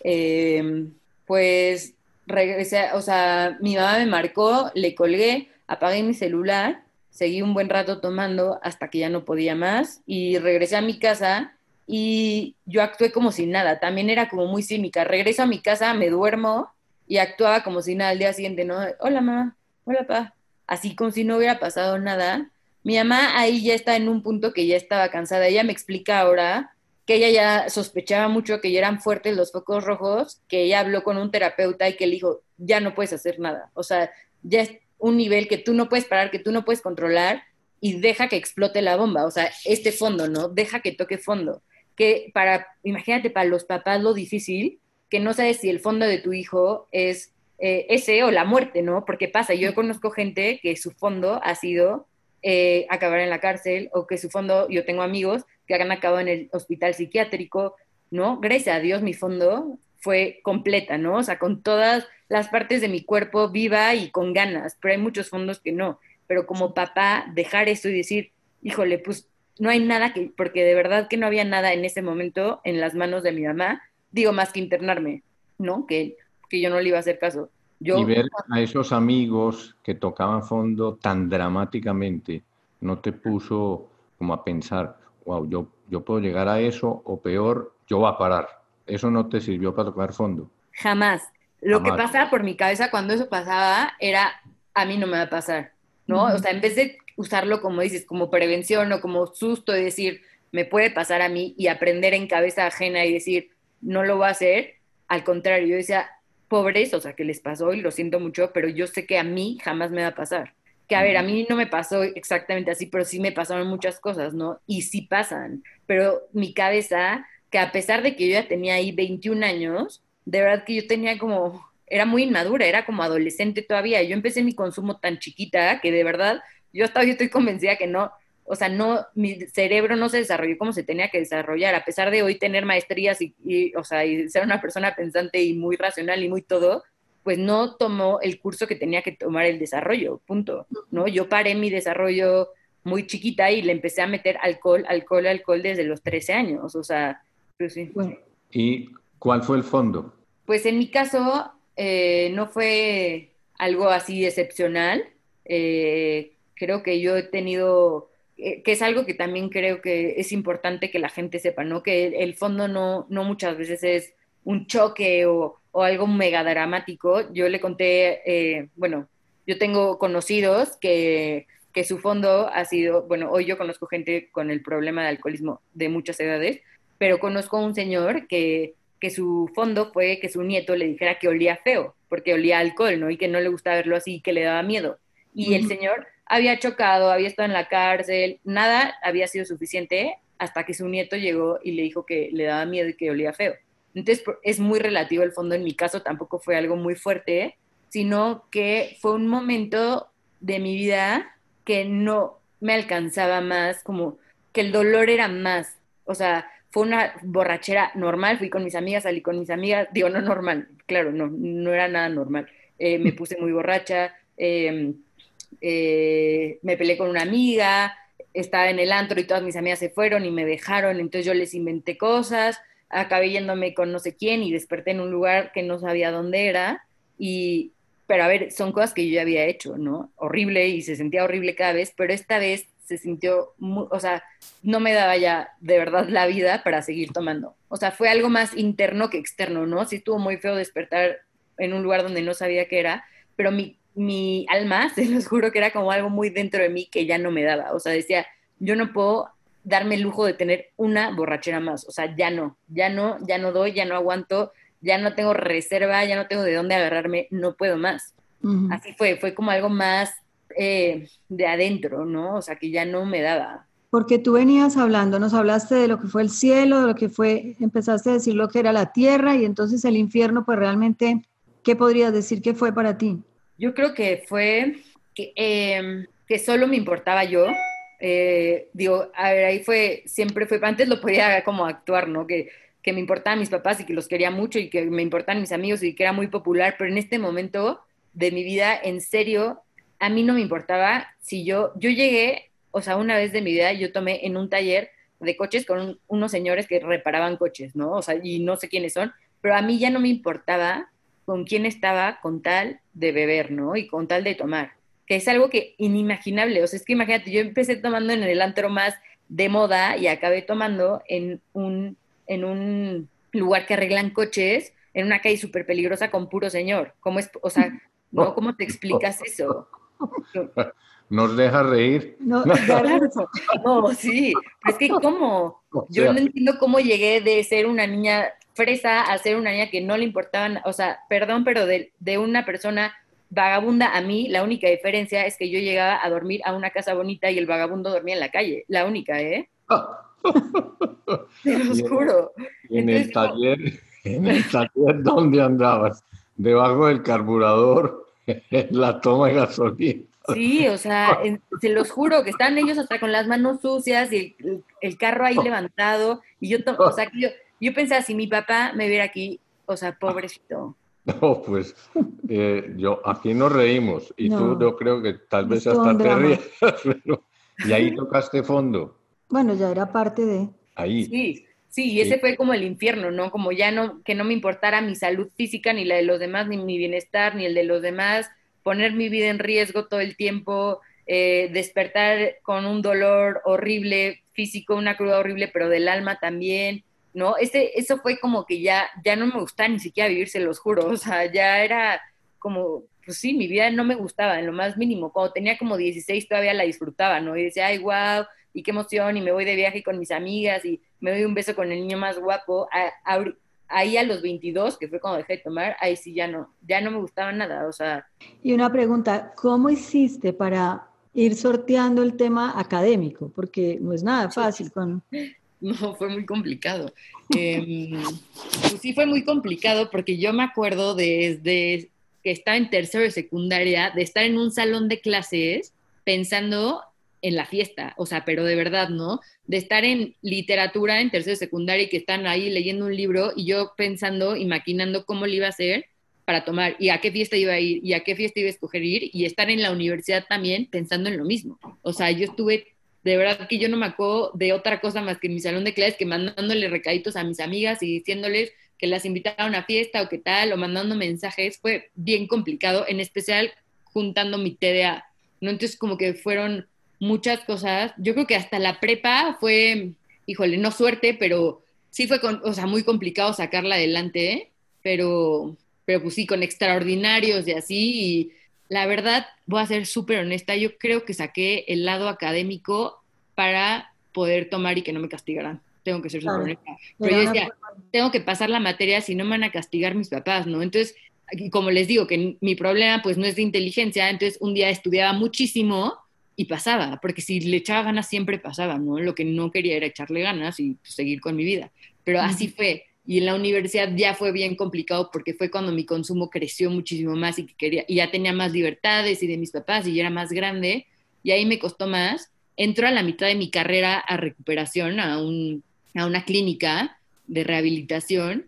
em, pues regresé, o sea, mi mamá me marcó, le colgué, apagué mi celular, seguí un buen rato tomando hasta que ya no podía más y regresé a mi casa y yo actué como si nada, también era como muy cínica, regreso a mi casa, me duermo y actuaba como si nada al día siguiente, ¿no? Hola mamá, hola papá, así como si no hubiera pasado nada. Mi mamá ahí ya está en un punto que ya estaba cansada, ella me explica ahora que ella ya sospechaba mucho que ya eran fuertes los focos rojos, que ella habló con un terapeuta y que le dijo, ya no puedes hacer nada. O sea, ya es un nivel que tú no puedes parar, que tú no puedes controlar y deja que explote la bomba. O sea, este fondo, ¿no? Deja que toque fondo. Que para, imagínate, para los papás lo difícil, que no sabes si el fondo de tu hijo es eh, ese o la muerte, ¿no? Porque pasa, yo conozco gente que su fondo ha sido eh, acabar en la cárcel o que su fondo, yo tengo amigos que han acabado en el hospital psiquiátrico, ¿no? Gracias a Dios mi fondo fue completa, ¿no? O sea, con todas las partes de mi cuerpo viva y con ganas, pero hay muchos fondos que no. Pero como papá, dejar eso y decir, híjole, pues no hay nada que, porque de verdad que no había nada en ese momento en las manos de mi mamá, digo más que internarme, ¿no? Que, que yo no le iba a hacer caso. Yo, y ver a esos amigos que tocaban fondo tan dramáticamente, ¿no te puso como a pensar, wow, yo, yo puedo llegar a eso o peor, yo voy a parar. ¿Eso no te sirvió para tocar fondo? Jamás. Lo que pasaba por mi cabeza cuando eso pasaba era, a mí no me va a pasar, ¿no? O sea, en vez de usarlo como dices, como prevención o como susto y decir, me puede pasar a mí y aprender en cabeza ajena y decir, no lo voy a hacer, al contrario, yo decía, pobres, o sea, que les pasó y lo siento mucho, pero yo sé que a mí jamás me va a pasar. Que a ver, a mí no me pasó exactamente así, pero sí me pasaron muchas cosas, ¿no? Y sí pasan, pero mi cabeza, que a pesar de que yo ya tenía ahí 21 años, de verdad que yo tenía como, era muy inmadura, era como adolescente todavía. Yo empecé mi consumo tan chiquita que de verdad yo hasta hoy estoy convencida que no, o sea, no, mi cerebro no se desarrolló como se tenía que desarrollar, a pesar de hoy tener maestrías y, y o sea, y ser una persona pensante y muy racional y muy todo, pues no tomó el curso que tenía que tomar el desarrollo, punto, ¿no? Yo paré mi desarrollo muy chiquita y le empecé a meter alcohol, alcohol, alcohol desde los 13 años, o sea, pues sí. ¿Y cuál fue el fondo? pues en mi caso eh, no fue algo así excepcional. Eh, creo que yo he tenido, que es algo que también creo que es importante que la gente sepa, ¿no? Que el, fondo no, no muchas veces es un choque o, o algo mega dramático. Yo le conté, bueno, yo tengo conocidos que, que su fondo ha sido, bueno, hoy yo conozco gente con el problema de alcoholismo de muchas edades, pero conozco a un señor que, que su fondo fue que su nieto le dijera que olía feo, porque olía alcohol, ¿no? Y que no le gustaba verlo así, que le daba miedo. Y el señor había chocado, había estado en la cárcel, nada había sido suficiente hasta que su nieto llegó y le dijo que le daba miedo y que olía feo. Entonces es muy relativo el fondo, en mi caso tampoco fue algo muy fuerte, sino que fue un momento de mi vida que no me alcanzaba más, como que el dolor era más. O sea, fue una borrachera normal, fui con mis amigas, salí con mis amigas, digo, no normal, claro, no, no era nada normal. Eh, me puse muy borracha, em, eh, me peleé con una amiga, estaba en el antro y todas mis amigas se fueron y me dejaron, entonces yo les inventé cosas, acabé yéndome con no sé quién y desperté en un lugar que no sabía dónde era y, pero a ver, son cosas que yo ya había hecho, ¿no? Horrible y se sentía horrible cada vez, pero esta vez se sintió, o sea, no me daba ya de verdad la vida para seguir tomando. O sea, fue algo más interno que externo, ¿no? Sí estuvo muy feo despertar en un lugar donde no sabía qué era, pero mi, mi alma, se los juro que era como algo muy dentro de mí que ya no me daba. O sea, decía, yo no puedo darme el lujo de tener una borrachera más. O sea, ya no, ya no, ya no doy, ya no aguanto ya no tengo reserva, ya no tengo de dónde agarrarme, no puedo más. Así fue, fue como algo más eh, de adentro, ¿no? O sea, que ya no me daba. Porque tú venías hablando, nos hablaste de lo que fue el cielo, de lo que fue, empezaste a decir lo que era la tierra y entonces el infierno, pues realmente, ¿qué podrías decir que fue para ti? Yo creo que fue que, em, solo me importaba yo. Eh, digo, a ver, ahí fue, siempre fue, antes lo podía como actuar, ¿no? Que que me importaban mis papás y que los quería mucho y que me importaban mis amigos y que era muy popular, pero en este momento de mi vida, en serio, a mí no me importaba si yo, yo llegué, o sea, una vez de mi vida yo tomé en un taller de coches con unos señores que reparaban coches, ¿no? O sea, y no sé quiénes son, pero a mí ya no me importaba con quién estaba con tal de beber, ¿no? Y con tal de tomar, que es algo que inimaginable, o sea, es que imagínate, yo empecé tomando en el antro más de moda y acabé tomando en un en un lugar que arreglan coches, en una calle súper peligrosa con puro señor. ¿Cómo es, o sea, no, ¿cómo te explicas eso? ¿Nos deja reír? No, no, sí, es que ¿cómo? Yo no entiendo cómo llegué de ser una niña fresa a ser una niña que no le importaban, o sea, perdón, pero de, de una persona vagabunda a mí, la única diferencia es que yo llegaba a dormir a una casa bonita y el vagabundo dormía en la calle, la única, ¿eh? Te lo juro. En el taller, en el taller donde andabas, debajo del carburador, en la toma de gasolina. Sí, o sea, se los juro que están ellos hasta con las manos sucias y el, carro ahí levantado. Y yo, o sea, yo, yo pensaba, si mi papá me viera aquí, o sea, pobrecito. No, pues eh, yo aquí nos reímos y tú yo creo que tal vez hasta te rías, y ahí tocaste fondo. Bueno, ya era parte de... Ahí. Sí, sí, y ese fue como el infierno, ¿no? Como ya no, que no me importara mi salud física, ni la de los demás, ni mi bienestar, ni el de los demás, poner mi vida en riesgo todo el tiempo, eh, despertar con un dolor horrible físico, una cruda horrible, pero del alma también, ¿no? Ese, eso fue como que ya, ya no me gustaba ni siquiera vivir, se los juro, o sea, ya era como, pues sí, mi vida no me gustaba en lo más mínimo. Cuando tenía como 16 todavía la disfrutaba, ¿no? Y decía, ay, wow, y qué emoción, y me voy de viaje con mis amigas y me doy un beso con el niño más guapo. ahí a los 22, que fue cuando dejé de tomar, ahí sí ya no, ya no me gustaba nada, o sea. Y una pregunta, ¿cómo hiciste para ir sorteando el tema académico? Porque no es nada fácil con... No, fue muy complicado. Pues sí fue muy complicado porque yo me acuerdo desde que estaba en tercero de secundaria, de estar en un salón de clases pensando en la fiesta, o sea, pero de verdad, ¿no? De estar en literatura en tercero secundaria y que están ahí leyendo un libro y yo pensando y maquinando cómo le iba a hacer para tomar y a qué fiesta iba a ir y a qué fiesta iba a escoger ir y estar en la universidad también pensando en lo mismo. O sea, yo estuve, de verdad que yo no me acuerdo de otra cosa más que en mi salón de clases que mandándole recaditos a mis amigas y diciéndoles que las invitaba a una fiesta o qué tal, o mandando mensajes, fue bien complicado, en especial juntando mi TDA, ¿no? Entonces como que fueron muchas cosas, yo creo que hasta la prepa fue, híjole, no suerte, pero sí fue, con, o sea, muy complicado sacarla adelante, pero, pero pues sí, con extraordinarios y así, y la verdad, voy a ser súper honesta, yo creo que saqué el lado académico para poder tomar y que no me castigaran. Tengo que ser súper honesta. Pero yo decía, tengo que pasar la materia si no me van a castigar mis papás, ¿no? Entonces, como les digo, que mi problema pues no es de inteligencia, entonces un día estudiaba muchísimo y pasaba, porque si le echaba ganas siempre pasaba, ¿no? Lo que no quería era echarle ganas y pues, seguir con mi vida. Pero así fue. Y en la universidad ya fue bien complicado porque fue cuando mi consumo creció muchísimo más y, que quería, y ya tenía más libertades y de mis papás y ya era más grande. Y ahí me costó más. Entró a la mitad de mi carrera a recuperación, a, un, a una clínica de rehabilitación.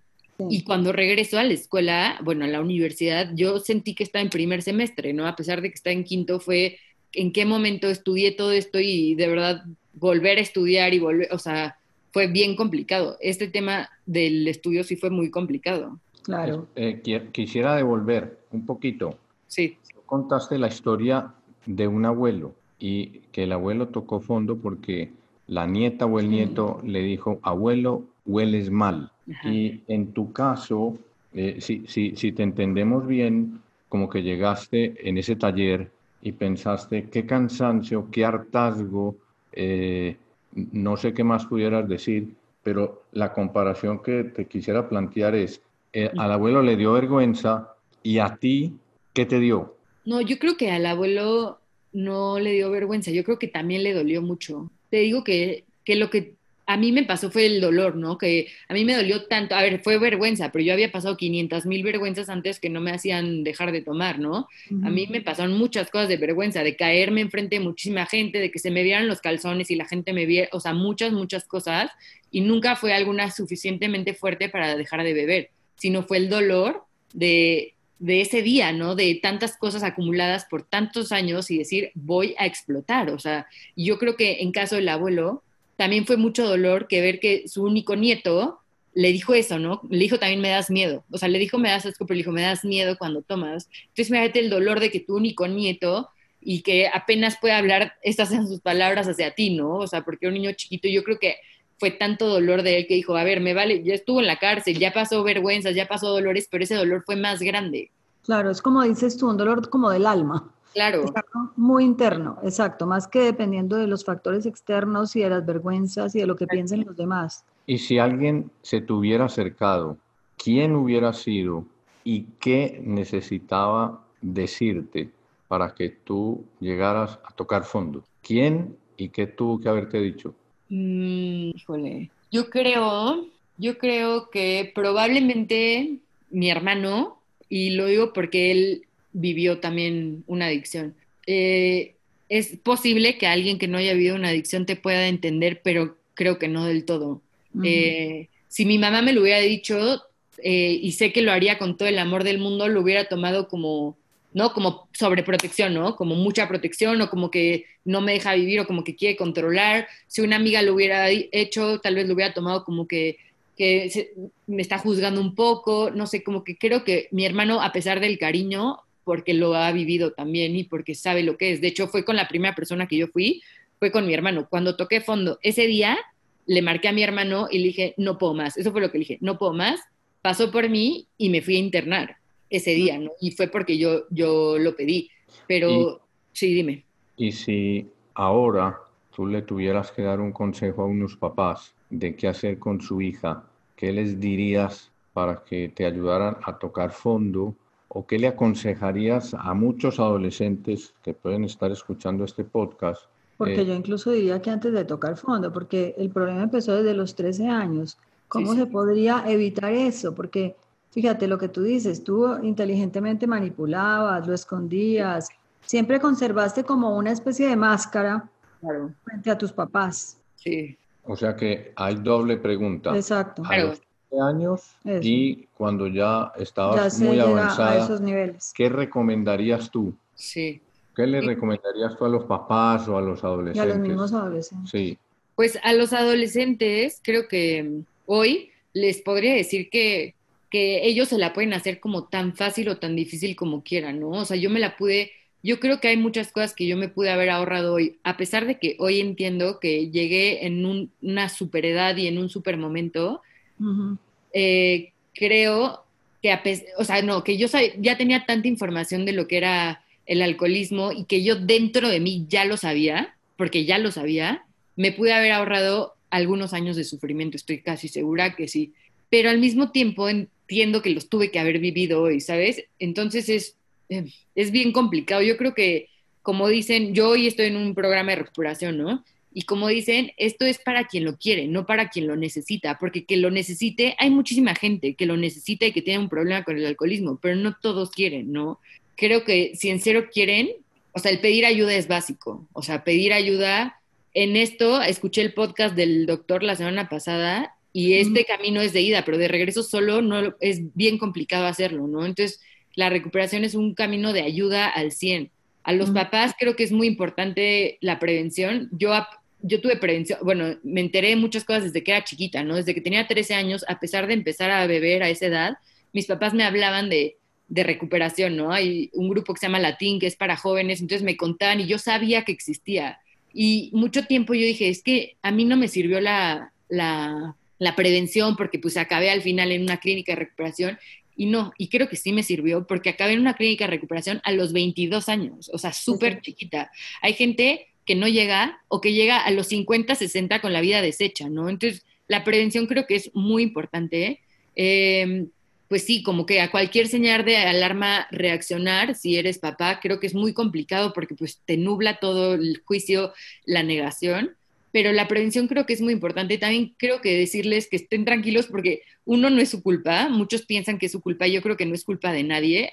Y cuando regresó a la escuela, bueno, a la universidad, yo sentí que estaba en primer semestre, ¿no? A pesar de que estaba en quinto, fue en qué momento estudié todo esto y de verdad volver a estudiar y volver, o sea, fue bien complicado. Este tema del estudio sí fue muy complicado. Claro. Eh, quisiera devolver un poquito. Sí. Contaste la historia de un abuelo y que el abuelo tocó fondo porque la nieta o el nieto le dijo, abuelo, hueles mal. Y en tu caso, eh, si, si, si te entendemos bien, como que llegaste en ese taller y pensaste, qué cansancio, qué hartazgo, eh, no sé qué más pudieras decir, pero la comparación que te quisiera plantear es, eh, al abuelo le dio vergüenza y a ti, ¿qué te dio? No, yo creo que al abuelo no le dio vergüenza, yo creo que también le dolió mucho. Te digo que, que lo que a mí me pasó fue el dolor, ¿no? Que a mí me dolió tanto, a ver, fue vergüenza, pero yo había pasado 500 mil vergüenzas antes que no me hacían dejar de tomar, ¿no? A mí me pasaron muchas cosas de vergüenza, de caerme enfrente de muchísima gente, de que se me vieran los calzones y la gente me viera, o sea, muchas, muchas cosas, y nunca fue alguna suficientemente fuerte para dejar de beber, sino fue el dolor de, de ese día, ¿no? De tantas cosas acumuladas por tantos años y decir, voy a explotar, o sea, yo creo que en caso del abuelo, también fue mucho dolor que ver que su único nieto le dijo eso, ¿no? Le dijo también me das miedo. O sea, le dijo me das asco, pero le dijo me das miedo cuando tomas. Entonces, imagínate el dolor de que tu único nieto y que apenas puede hablar, estas en sus palabras hacia ti, ¿no? O sea, porque un niño chiquito, yo creo que fue tanto dolor de él que dijo, a ver, me vale, ya estuvo en la cárcel, ya pasó vergüenzas, ya pasó dolores, pero ese dolor fue más grande. Claro, es como dices tú, un dolor como del alma. Claro. Muy interno, exacto, más que dependiendo de los factores externos y de las vergüenzas y de lo que piensen los demás. Y si alguien se te hubiera acercado, ¿quién hubiera sido y qué necesitaba decirte para que tú llegaras a tocar fondo? ¿Quién y qué tuvo que haberte dicho? Mm, híjole, yo creo, yo creo que probablemente mi hermano, y lo digo porque él vivió también una adicción. Eh, es posible que alguien que no haya vivido una adicción te pueda entender, pero creo que no del todo. Eh, si mi mamá me lo hubiera dicho, eh, y sé que lo haría con todo el amor del mundo, lo hubiera tomado como, ¿no? Como sobreprotección, ¿no? Como mucha protección o como que no me deja vivir o como que quiere controlar. Si una amiga lo hubiera hecho, tal vez lo hubiera tomado como que, que me está juzgando un poco, no sé, como que creo que mi hermano, a pesar del cariño, porque lo ha vivido también y porque sabe lo que es. De hecho, fue con la primera persona que yo fui, fue con mi hermano. Cuando toqué fondo, ese día le marqué a mi hermano y le dije, no puedo más. Eso fue lo que le dije, no puedo más. Pasó por mí y me fui a internar ese día, ¿no? Y fue porque yo, yo lo pedí. Pero, sí, dime. Y si ahora tú le tuvieras que dar un consejo a unos papás de qué hacer con su hija, ¿qué les dirías para que te ayudaran a tocar fondo o qué le aconsejarías a muchos adolescentes que pueden estar escuchando este podcast? Porque eh, yo incluso diría que antes de tocar fondo, porque el problema empezó desde los 13 años. ¿Cómo se podría evitar eso? Porque fíjate lo que tú dices, tú inteligentemente manipulabas, lo escondías, siempre conservaste como una especie de máscara frente a tus papás. Sí. O sea que hay doble pregunta. Exacto años y cuando ya estabas muy avanzada, esos niveles. ¿qué recomendarías tú? Sí. ¿Qué le recomendarías tú a los papás o a los adolescentes? a los mismos adolescentes. Sí. Pues a los adolescentes creo que hoy les podría decir que que ellos se la pueden hacer como tan fácil o tan difícil como quieran, ¿no? O sea, yo me la pude, yo creo que hay muchas cosas que yo me pude haber ahorrado hoy, a pesar de que hoy entiendo que llegué en una super edad y en un super momento, eh, creo que, a o sea, no, que yo ya tenía tanta información de lo que era el alcoholismo y que yo dentro de mí ya lo sabía, porque ya lo sabía, me pude haber ahorrado algunos años de sufrimiento, estoy casi segura que sí. Pero al mismo tiempo entiendo que los tuve que haber vivido hoy, ¿sabes? Entonces es, eh, es bien complicado. Yo creo que, como dicen, yo hoy estoy en un programa de recuperación, ¿no? Y como dicen, esto es para quien lo quiere, no para quien lo necesita, porque que lo necesite, hay muchísima gente que lo necesita y que tiene un problema con el alcoholismo, pero no todos quieren, ¿no? Creo que si en cero quieren, o sea, el pedir ayuda es básico, o sea, pedir ayuda en esto, escuché el podcast del doctor la semana pasada y este camino es de ida, pero de regreso solo no es bien complicado hacerlo, ¿no? Entonces, la recuperación es un camino de ayuda al 100. A los papás creo que es muy importante la prevención. Yo yo tuve prevención, bueno, me enteré de muchas cosas desde que era chiquita, ¿no? Desde que tenía 13 años, a pesar de empezar a beber a esa edad, mis papás me hablaban de, de recuperación, ¿no? Hay un grupo que se llama Latín, que es para jóvenes, entonces me contaban y yo sabía que existía. Y mucho tiempo yo dije, es que a mí no me sirvió la, la, la prevención porque pues acabé al final en una clínica de recuperación y no, y creo que sí me sirvió porque acabé en una clínica de recuperación a los 22 años, o sea, súper chiquita. Hay gente que no llega o que llega a los 50, 60 con la vida deshecha, ¿no? Entonces, la prevención creo que es muy importante. Em, pues sí, como que a cualquier señal de alarma reaccionar, si eres papá, creo que es muy complicado porque pues te nubla todo el juicio, la negación, pero la prevención creo que es muy importante. También creo que decirles que estén tranquilos porque uno no es su culpa, muchos piensan que es su culpa, yo creo que no es culpa de nadie,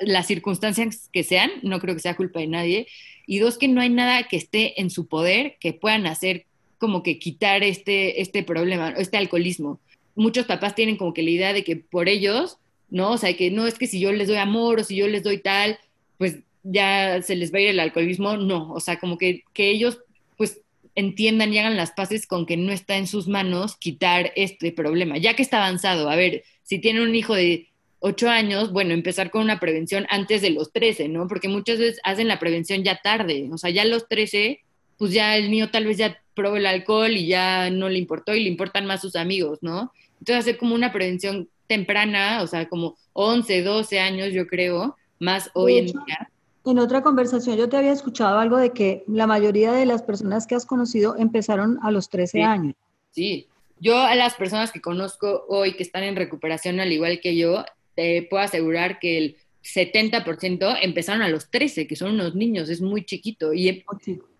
las circunstancias que sean, no creo que sea culpa de nadie, y dos, que no hay nada que esté en su poder que puedan hacer como que quitar este, este problema, este alcoholismo. Muchos papás tienen como que la idea de que por ellos, ¿no? O sea, que no es que si yo les doy amor o si yo les doy tal, pues ya se les va a ir el alcoholismo, no, o sea, como que, que ellos pues entiendan y hagan las paces con que no está en sus manos quitar este problema, ya que está avanzado. A ver, si tienen un hijo de ocho años, bueno, empezar con una prevención antes de los 13, ¿no? Porque muchas veces hacen la prevención ya tarde, o sea, ya a los 13, pues ya el niño tal vez ya probó el alcohol y ya no le importó y le importan más sus amigos, ¿no? Entonces hacer como una prevención temprana, o sea, como 11, 12 años, yo creo, más hoy en día. En otra conversación yo te había escuchado algo de que la mayoría de las personas que has conocido empezaron a los 13 años. Sí, yo a las personas que conozco hoy que están en recuperación al igual que yo, te puedo asegurar que el 70% empezaron a los 13, que son unos niños, es muy chiquito. Y,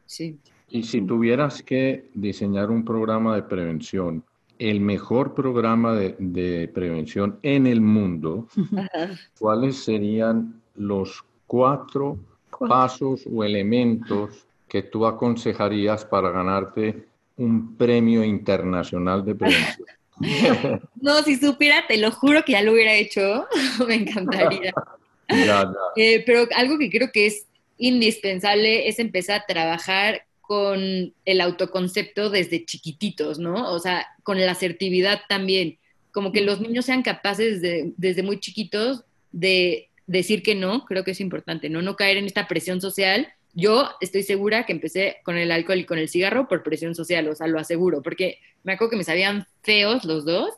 sí. y si tuvieras que diseñar un programa de prevención, el mejor programa de, prevención en el mundo, ¿cuáles serían los cuatro pasos o elementos que tú aconsejarías para ganarte un premio internacional de prevención? no, si supiera, te lo juro que ya lo hubiera hecho. Me encantaría. Eh, pero algo que creo que es indispensable es empezar a trabajar con el autoconcepto desde chiquititos, ¿no? O sea, con la asertividad también. Como que los niños sean capaces de, desde muy chiquitos de decir que no, creo que es importante, ¿no? No caer en esta presión social yo estoy segura que empecé con el alcohol y con el cigarro por presión social, o sea, lo aseguro, porque me acuerdo que me sabían feos los dos,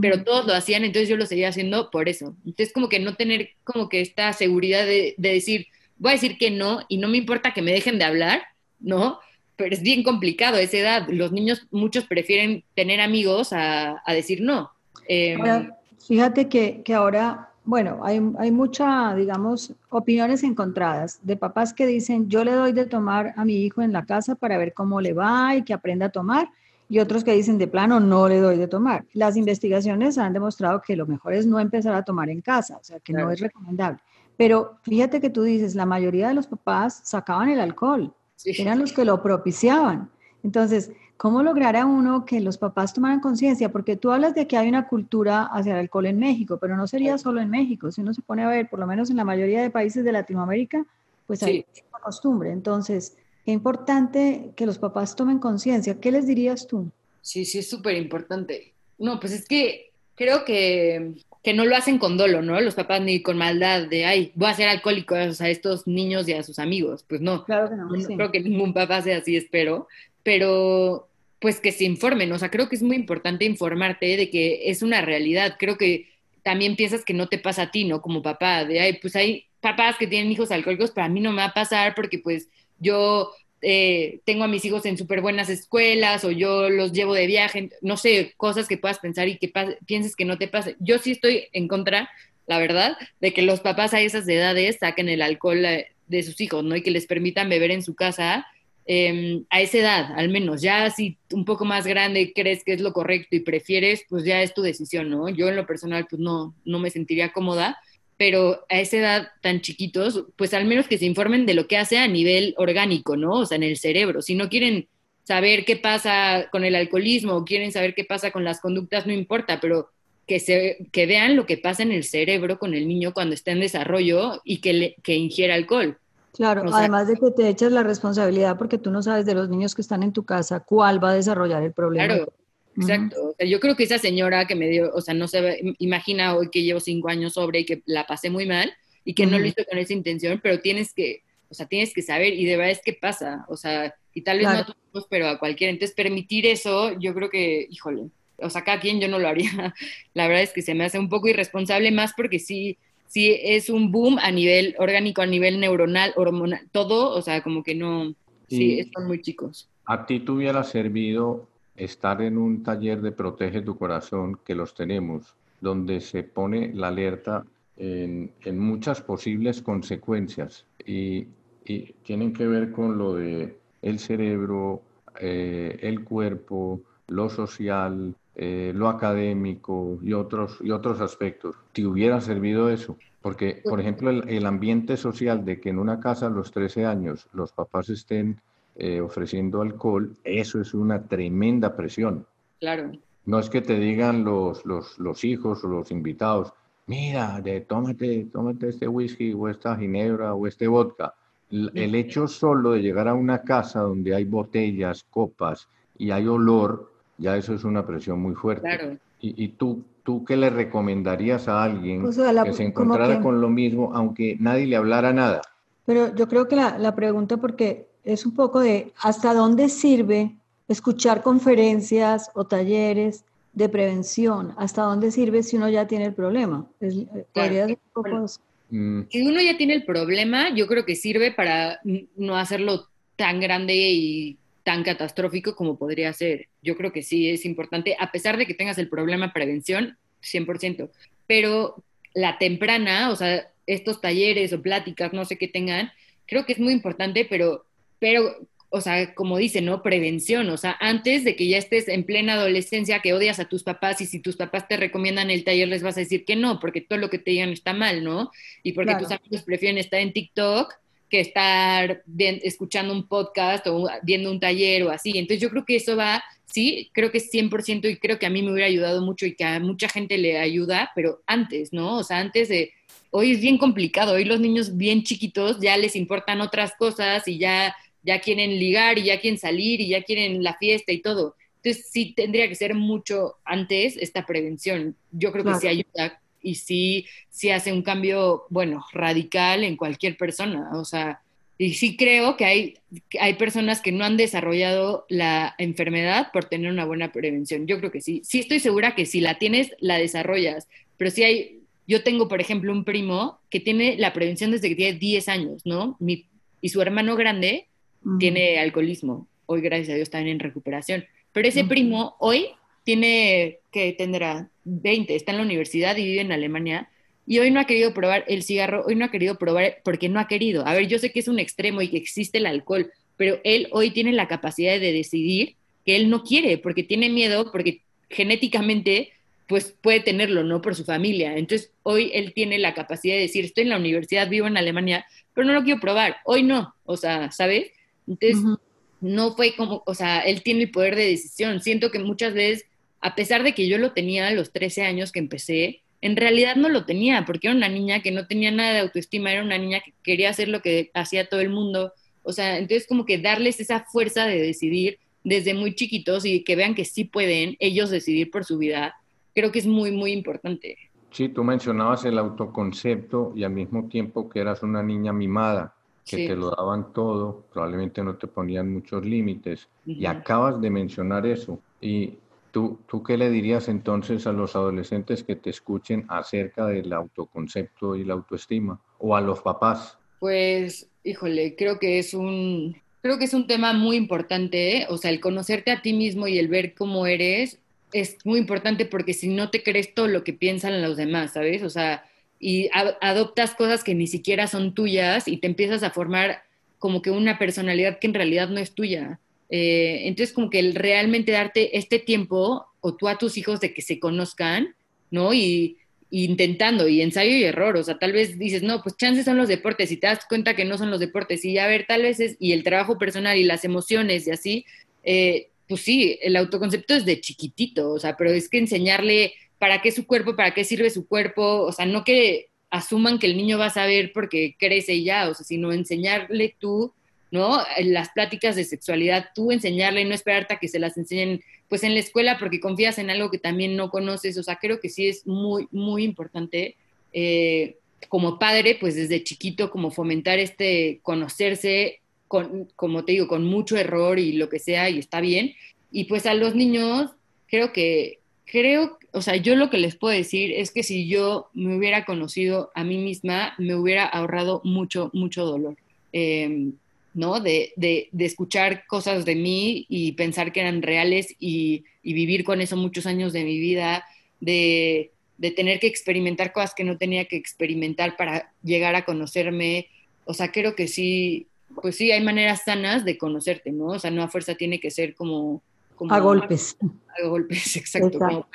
pero todos lo hacían, entonces yo lo seguía haciendo por eso. Entonces, como que no tener como que esta seguridad de, decir, voy a decir que no y no me importa que me dejen de hablar, ¿no? Pero es bien complicado esa edad. Los niños, muchos prefieren tener amigos a, decir no. Em, fíjate que, que ahora bueno, hay, hay mucha, digamos, opiniones encontradas de papás que dicen, yo le doy de tomar a mi hijo en la casa para ver cómo le va y que aprenda a tomar, y otros que dicen, de plano, no le doy de tomar. Las investigaciones han demostrado que lo mejor es no empezar a tomar en casa, o sea, que no es recomendable. Pero fíjate que tú dices, la mayoría de los papás sacaban el alcohol, eran los que lo propiciaban. Entonces, ¿Cómo lograr a uno que los papás tomaran conciencia? Porque tú hablas de que hay una cultura hacia el alcohol en México, pero no sería solo en México. Si uno se pone a ver, por lo menos en la mayoría de países de Latinoamérica, pues hay una costumbre. Entonces, qué importante que los papás tomen conciencia. ¿Qué les dirías tú? Sí, sí, es súper importante. No, pues es que creo que, que no lo hacen con dolo, ¿no? Los papás ni con maldad de, ay, voy a ser alcohólico a estos niños y a sus amigos. Pues no. Claro que no. No creo que ningún papá sea así, espero. Pero pues que se informen. O sea, creo que es muy importante informarte de que es una realidad. Creo que también piensas que no te pasa a ti, ¿no? Como papá, de, ay, pues hay papás que tienen hijos alcohólicos, pero a mí no me va a pasar porque pues yo eh, tengo a mis hijos en súper buenas escuelas o yo los llevo de viaje, no sé, cosas que puedas pensar y que pienses que no te pase. Yo sí estoy en contra, la verdad, de que los papás a esas edades saquen el alcohol eh, de sus hijos, ¿no? Y que les permitan beber en su casa em, a esa edad, al menos. Ya si un poco más grande crees que es lo correcto y prefieres, pues ya es tu decisión, ¿no? Yo en lo personal, pues no, no me sentiría cómoda pero a esa edad tan chiquitos, pues al menos que se informen de lo que hace a nivel orgánico, ¿no? O sea, en el cerebro. Si no quieren saber qué pasa con el alcoholismo o quieren saber qué pasa con las conductas, no importa, pero que, se, que vean lo que pasa en el cerebro con el niño cuando está en desarrollo y que, que ingiera alcohol. Claro, además de que te echas la responsabilidad porque tú no sabes de los niños que están en tu casa cuál va a desarrollar el problema. Claro, Exacto. yo creo que esa señora que me dio, o sea, no se imagina hoy que llevo cinco años sobre y que la pasé muy mal y que no lo hizo con esa intención, pero tienes que, o sea, tienes que saber y de verdad es que pasa, o sea, y tal vez no a todos, pero a cualquiera. Entonces, permitir eso, yo creo que, híjole, o sea, cada quien yo no lo haría. La verdad es que se me hace un poco irresponsable más porque sí, sí es un boom a nivel orgánico, a nivel neuronal, hormonal, todo, o sea, como que no, sí, son muy chicos. ¿A ti te hubiera servido estar en un taller de Protege tu Corazón, que los tenemos, donde se pone la alerta en, muchas posibles consecuencias y, tienen que ver con lo de el cerebro, eh, el cuerpo, lo social, eh, lo académico y otros, y otros aspectos. ¿Te hubiera servido eso? Porque, por ejemplo, el, el ambiente social de que en una casa a los 13 años los papás estén eh, ofreciendo alcohol, eso es una tremenda presión. Claro. No es que te digan los, los, los hijos o los invitados, mira, de, tómate, tómate este whisky o esta ginebra o este vodka. El, hecho solo de llegar a una casa donde hay botellas, copas y hay olor, ya eso es una presión muy fuerte. Claro. Y, y tú, ¿tú qué le recomendarías a alguien que se encontrara con lo mismo, aunque nadie le hablara nada? Pero yo creo que la, la pregunta, porque es un poco de hasta dónde sirve escuchar conferencias o talleres de prevención, hasta dónde sirve si uno ya tiene el problema. Eh, mm. Si uno ya tiene el problema, yo creo que sirve para no hacerlo tan grande y tan catastrófico como podría ser. Yo creo que sí es importante, a pesar de que tengas el problema prevención, 100%. Pero la temprana, o sea, estos talleres o pláticas, no sé qué tengan, creo que es muy importante, pero pero, o sea, como dice, ¿no? Prevención, o sea, antes de que ya estés en plena adolescencia, que odias a tus papás y si tus papás te recomiendan el taller les vas a decir que no, porque todo lo que te digan está mal, ¿no? Y porque tus amigos prefieren estar en TikTok que estar escuchando un podcast o viendo un taller o así. Entonces yo creo que eso va, sí, creo que es 100% y creo que a mí me hubiera ayudado mucho y que a mucha gente le ayuda, pero antes, ¿no? O sea, antes de, hoy es bien complicado, hoy los niños bien chiquitos ya les importan otras cosas y ya ya quieren ligar y ya quieren salir y ya quieren la fiesta y todo. Entonces sí tendría que ser mucho antes esta prevención. Yo creo que sí ayuda y sí, sí hace un cambio, bueno, radical en cualquier persona. O sea, y sí creo que hay, hay personas que no han desarrollado la enfermedad por tener una buena prevención. Yo creo que sí. Sí estoy segura que si la tienes, la desarrollas. Pero sí hay, yo tengo, por ejemplo, un primo que tiene la prevención desde que tiene 10 años, ¿no? Mi, y su hermano grande tiene alcoholismo. Hoy, gracias a Dios, está en recuperación. Pero ese primo hoy tiene, que tendrá 20, está en la universidad y vive en Alemania. Y hoy no ha querido probar el cigarro, hoy no ha querido probar porque no ha querido. A ver, yo sé que es un extremo y que existe el alcohol, pero él hoy tiene la capacidad de decidir que él no quiere porque tiene miedo, porque genéticamente pues puede tenerlo, ¿no? Por su familia. Entonces, hoy él tiene la capacidad de decir, estoy en la universidad, vivo en Alemania, pero no lo quiero probar. Hoy no, o sea, ¿sabes? Entonces, no fue como, o sea, él tiene el poder de decisión. Siento que muchas veces, a pesar de que yo lo tenía a los 13 años que empecé, en realidad no lo tenía, porque era una niña que no tenía nada de autoestima, era una niña que quería hacer lo que hacía todo el mundo. O sea, entonces como que darles esa fuerza de decidir desde muy chiquitos y que vean que sí pueden ellos decidir por su vida, creo que es muy, muy importante. Sí, tú mencionabas el autoconcepto y al mismo tiempo que eras una niña mimada, que te lo daban todo, probablemente no te ponían muchos límites. Y acabas de mencionar eso. Y tú, ¿tú qué le dirías entonces a los adolescentes que te escuchen acerca del autoconcepto y la autoestima? O a los papás. Pues, híjole, creo que es un, creo que es un tema muy importante, ¿eh? o sea, el conocerte a ti mismo y el ver cómo eres es muy importante porque si no te crees todo lo que piensan los demás, ¿sabes? O sea, y adoptas cosas que ni siquiera son tuyas y te empiezas a formar como que una personalidad que en realidad no es tuya. Eh, entonces, como que el realmente darte este tiempo o tú a tus hijos de que se conozcan, ¿no? Y, intentando y ensayo y error, o sea, tal vez dices, no, pues chances son los deportes y te das cuenta que no son los deportes y a ver, tal vez es, y el trabajo personal y las emociones y así, eh, pues sí, el autoconcepto es de chiquitito, o sea, pero es que enseñarle para qué su cuerpo, para qué sirve su cuerpo, o sea, no que asuman que el niño va a saber porque crece y ya, o sea, sino enseñarle tú, ¿no? Las pláticas de sexualidad, tú enseñarle, no esperarte a que se las enseñen pues en la escuela porque confías en algo que también no conoces, o sea, creo que sí es muy, muy importante. Eh, como padre, pues desde chiquito, como fomentar este conocerse, como te digo, con mucho error y lo que sea, y está bien. Y pues a los niños, creo que, creo, o sea, yo lo que les puedo decir es que si yo me hubiera conocido a mí misma, me hubiera ahorrado mucho, mucho dolor. Em, ¿no? De, de, de, escuchar cosas de mí y pensar que eran reales y, y vivir con eso muchos años de mi vida, de, de, tener que experimentar cosas que no tenía que experimentar para llegar a conocerme. O sea, creo que sí, pues sí, hay maneras sanas de conocerte, ¿no? O sea, no a fuerza tiene que ser como... a golpes. A, golpes, exacto.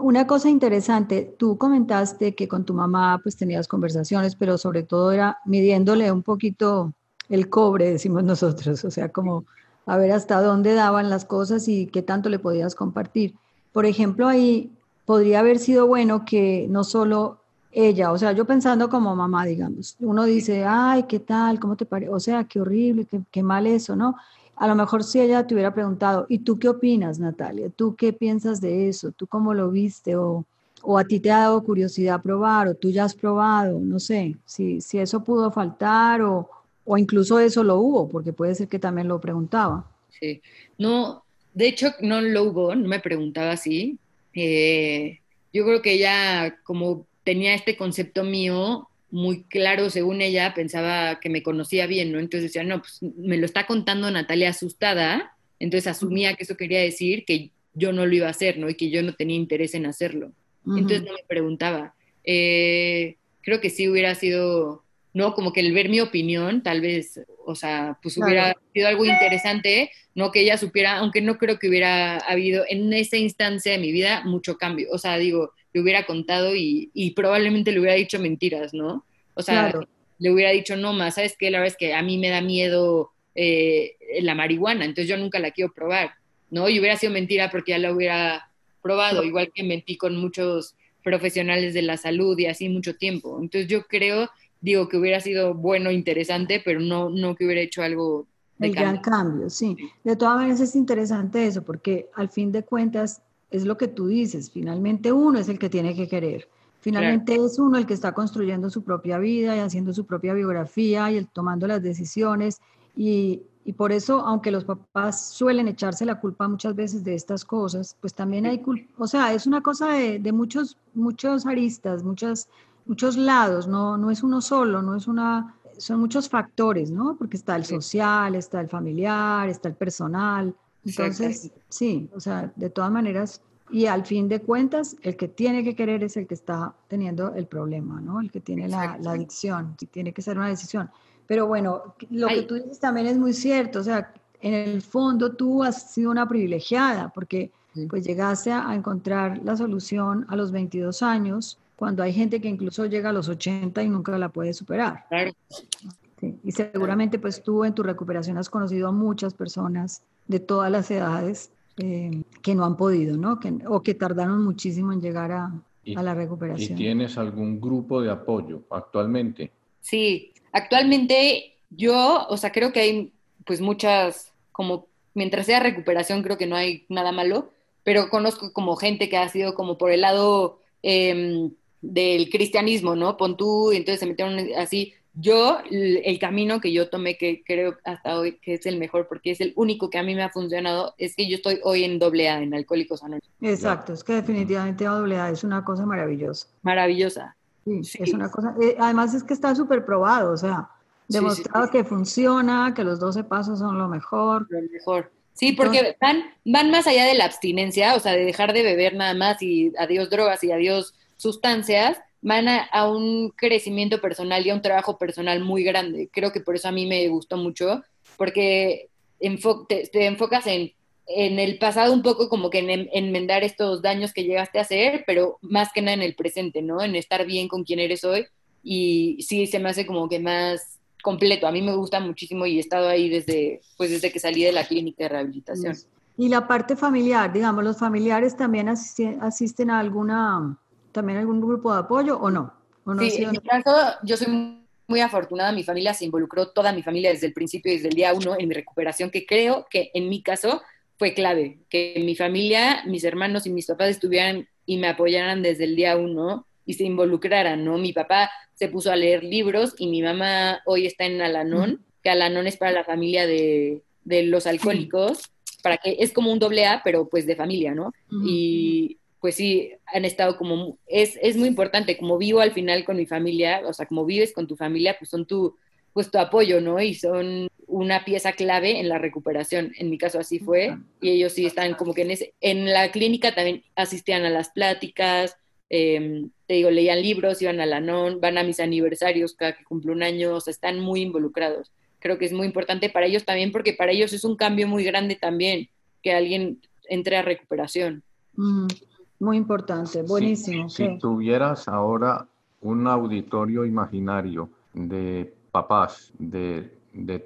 Una cosa interesante, tú comentaste que con tu mamá pues tenías conversaciones, pero sobre todo era midiéndole un poquito el cobre, decimos nosotros, o sea, como a ver hasta dónde daban las cosas y qué tanto le podías compartir. Por ejemplo, ahí podría haber sido bueno que no solo ella, o sea, yo pensando como mamá, digamos, uno dice, ay, ¿qué tal? ¿Cómo te parece? O sea, qué horrible, qué, qué, mal eso, ¿no? A lo mejor si ella te hubiera preguntado, ¿y tú qué opinas, Natalia? ¿Tú qué piensas de eso? ¿Tú cómo lo viste? O, o a ti te ha dado curiosidad probar, o tú ya has probado, no sé, si, si eso pudo faltar, o, o incluso eso lo hubo, porque puede ser que también lo preguntaba. Sí, no, de hecho no lo hubo, no me preguntaba así. Eh, yo creo que ella como tenía este concepto mío muy claro, según ella, pensaba que me conocía bien, ¿no? Entonces decía, no, pues me lo está contando Natalia asustada, entonces asumía que eso quería decir que yo no lo iba a hacer, ¿no? Y que yo no tenía interés en hacerlo. Entonces no me preguntaba. Eh, creo que sí hubiera sido, ¿no? Como que el ver mi opinión, tal vez, o sea, pues hubiera sido algo interesante, ¿no? Que ella supiera, aunque no creo que hubiera habido en esa instancia de mi vida mucho cambio. O sea, digo, le hubiera contado y, probablemente le hubiera dicho mentiras, ¿no? O sea, le hubiera dicho, no más, ¿sabes qué? La verdad es que a mí me da miedo eh, la marihuana, entonces yo nunca la quiero probar, ¿no? Y hubiera sido mentira porque ya la hubiera probado, igual que mentí con muchos profesionales de la salud y así mucho tiempo. Entonces yo creo, digo, que hubiera sido bueno, interesante, pero no, no que hubiera hecho algo de cambio. gran cambio, sí. De todas maneras es interesante eso, porque al fin de cuentas es lo que tú dices, finalmente uno es el que tiene que querer. Finalmente es uno el que está construyendo su propia vida y haciendo su propia biografía y el, tomando las decisiones. Y, y, por eso, aunque los papás suelen echarse la culpa muchas veces de estas cosas, pues también hay culpa, o sea, es una cosa de, de, muchos, muchos aristas, muchos muchos lados, no, no es uno solo, no es una, son muchos factores, ¿no? Porque está el social, está el familiar, está el personal. Entonces, sí, o sea, de todas maneras, y al fin de cuentas, el que tiene que querer es el que está teniendo el problema, ¿no? El que tiene la, adicción, y tiene que ser una decisión. Pero bueno, lo que tú dices también es muy cierto, o sea, en el fondo tú has sido una privilegiada porque pues llegaste a, encontrar la solución a los 22 años, cuando hay gente que incluso llega a los 80 y nunca la puede superar. Claro. Y seguramente pues tú en tu recuperación has conocido a muchas personas de todas las edades eh, que no han podido, ¿no? Que, o que tardaron muchísimo en llegar a, a, la recuperación. ¿Y tienes algún grupo de apoyo actualmente? Sí, actualmente yo, o sea, creo que hay pues muchas, como mientras sea recuperación, creo que no hay nada malo, pero conozco como gente que ha sido como por el lado em, del cristianismo, ¿no? Pon tú, y entonces se metieron así. Yo, el camino que yo tomé, que creo hasta hoy que es el mejor, porque es el único que a mí me ha funcionado, es que yo estoy hoy en doble A, en Alcohólicos Anónimos. Exacto, es que definitivamente doble A es una cosa maravillosa. Maravillosa. Sí, es una cosa, eh, además es que está súper probado, o sea, demostrado que funciona, que los 12 pasos son lo mejor. Lo mejor. Sí, porque van, van más allá de la abstinencia, o sea, de dejar de beber nada más y adiós drogas y adiós sustancias, van a, un crecimiento personal y a un trabajo personal muy grande. Creo que por eso a mí me gustó mucho, porque te, enfocas en, en, el pasado un poco como que en, enmendar estos daños que llegaste a hacer, pero más que nada en el presente, ¿no? En estar bien con quien eres hoy. Y sí, se me hace como que más completo. A mí me gusta muchísimo y he estado ahí desde, pues desde que salí de la clínica de rehabilitación. Y la parte familiar, digamos, los familiares también asisten a alguna también algún grupo de apoyo o no? sí, en mi caso, yo soy muy afortunada, mi familia se involucró, toda mi familia desde el principio, desde el día uno, en mi recuperación, que creo que en mi caso fue clave, que mi familia, mis hermanos y mis papás estuvieran y me apoyaran desde el día uno y se involucraran, ¿no? Mi papá se puso a leer libros y mi mamá hoy está en Alanón, que Alanón es para la familia de, de los alcohólicos, para que es como un doble A, pero pues de familia, ¿no? Y pues sí, han estado como, es, es muy importante, como vivo al final con mi familia, o sea, como vives con tu familia, pues son tu, pues tu apoyo, ¿no? Y son una pieza clave en la recuperación. En mi caso así fue, y ellos sí están como que en, ese, en la clínica también asistían a las pláticas, em, te digo, leían libros, iban a la NON, van a mis aniversarios cada que cumple un año, o sea, están muy involucrados. Creo que es muy importante para ellos también, porque para ellos es un cambio muy grande también que alguien entre a recuperación. Muy importante, buenísimo. Si, tuvieras ahora un auditorio imaginario de papás, de,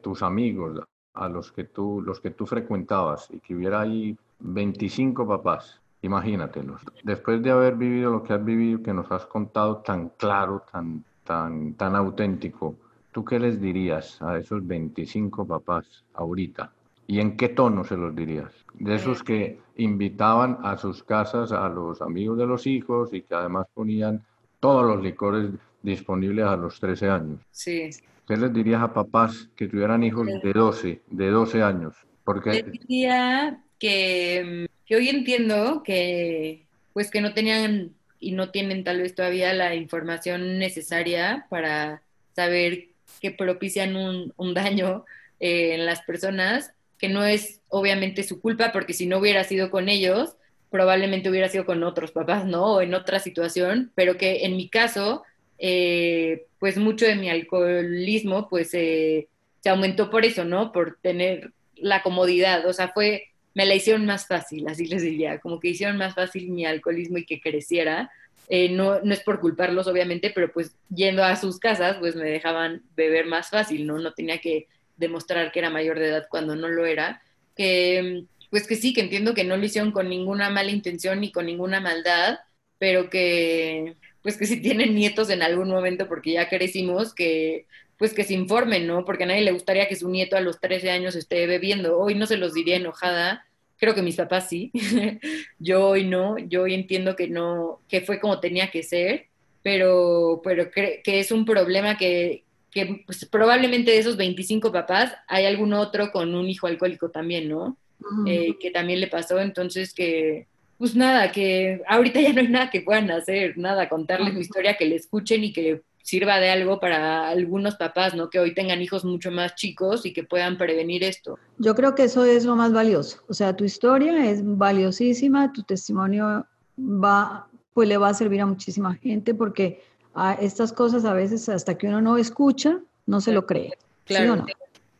tus amigos, a los que tú, los que tú frecuentabas, y que hubiera ahí 25 papás, imagínatelos. Después de haber vivido lo que has vivido, que nos has contado tan claro, tan, tan, tan auténtico, ¿tú qué les dirías a esos 25 papás ahorita? ¿Y en qué tono se los dirías? De esos que invitaban a sus casas a los amigos de los hijos y que además ponían todos los licores disponibles a los 13 años. Sí. ¿Qué les dirías a papás que tuvieran hijos de 12, de 12 años? Porque... diría que, que hoy entiendo que pues que no tenían y no tienen tal vez todavía la información necesaria para saber que propician un, un daño eh, en las personas que no es obviamente su culpa, porque si no hubiera sido con ellos, probablemente hubiera sido con otros papás, ¿no? O en otra situación, pero que en mi caso, eh, pues mucho de mi alcoholismo, pues eh, se aumentó por eso, ¿no? Por tener la comodidad, o sea, fue, me la hicieron más fácil, así les diría, como que hicieron más fácil mi alcoholismo y que creciera. Eh, no, no es por culparlos, obviamente, pero pues yendo a sus casas, pues me dejaban beber más fácil, ¿no? No tenía que demostrar que era mayor de edad cuando no lo era, que pues que sí, que entiendo que no lo hicieron con ninguna mala intención ni con ninguna maldad, pero que pues que si tienen nietos en algún momento porque ya crecimos, que pues que se informen, ¿no? Porque a nadie le gustaría que su nieto a los 13 años esté bebiendo. Hoy no se los diría enojada, creo que mis papás sí. yo hoy no, yo hoy entiendo que no, que fue como tenía que ser, pero, pero que es un problema que, que pues, probablemente de esos 25 papás hay algún otro con un hijo alcohólico también, ¿no? Eh, que también le pasó, entonces que, pues nada, que ahorita ya no hay nada que puedan hacer, nada, contarles mi historia, que le escuchen y que sirva de algo para algunos papás, ¿no? Que hoy tengan hijos mucho más chicos y que puedan prevenir esto. Yo creo que eso es lo más valioso. O sea, tu historia es valiosísima, tu testimonio va, pues le va a servir a muchísima gente porque a estas cosas a veces hasta que uno no escucha, no se lo cree. Claro.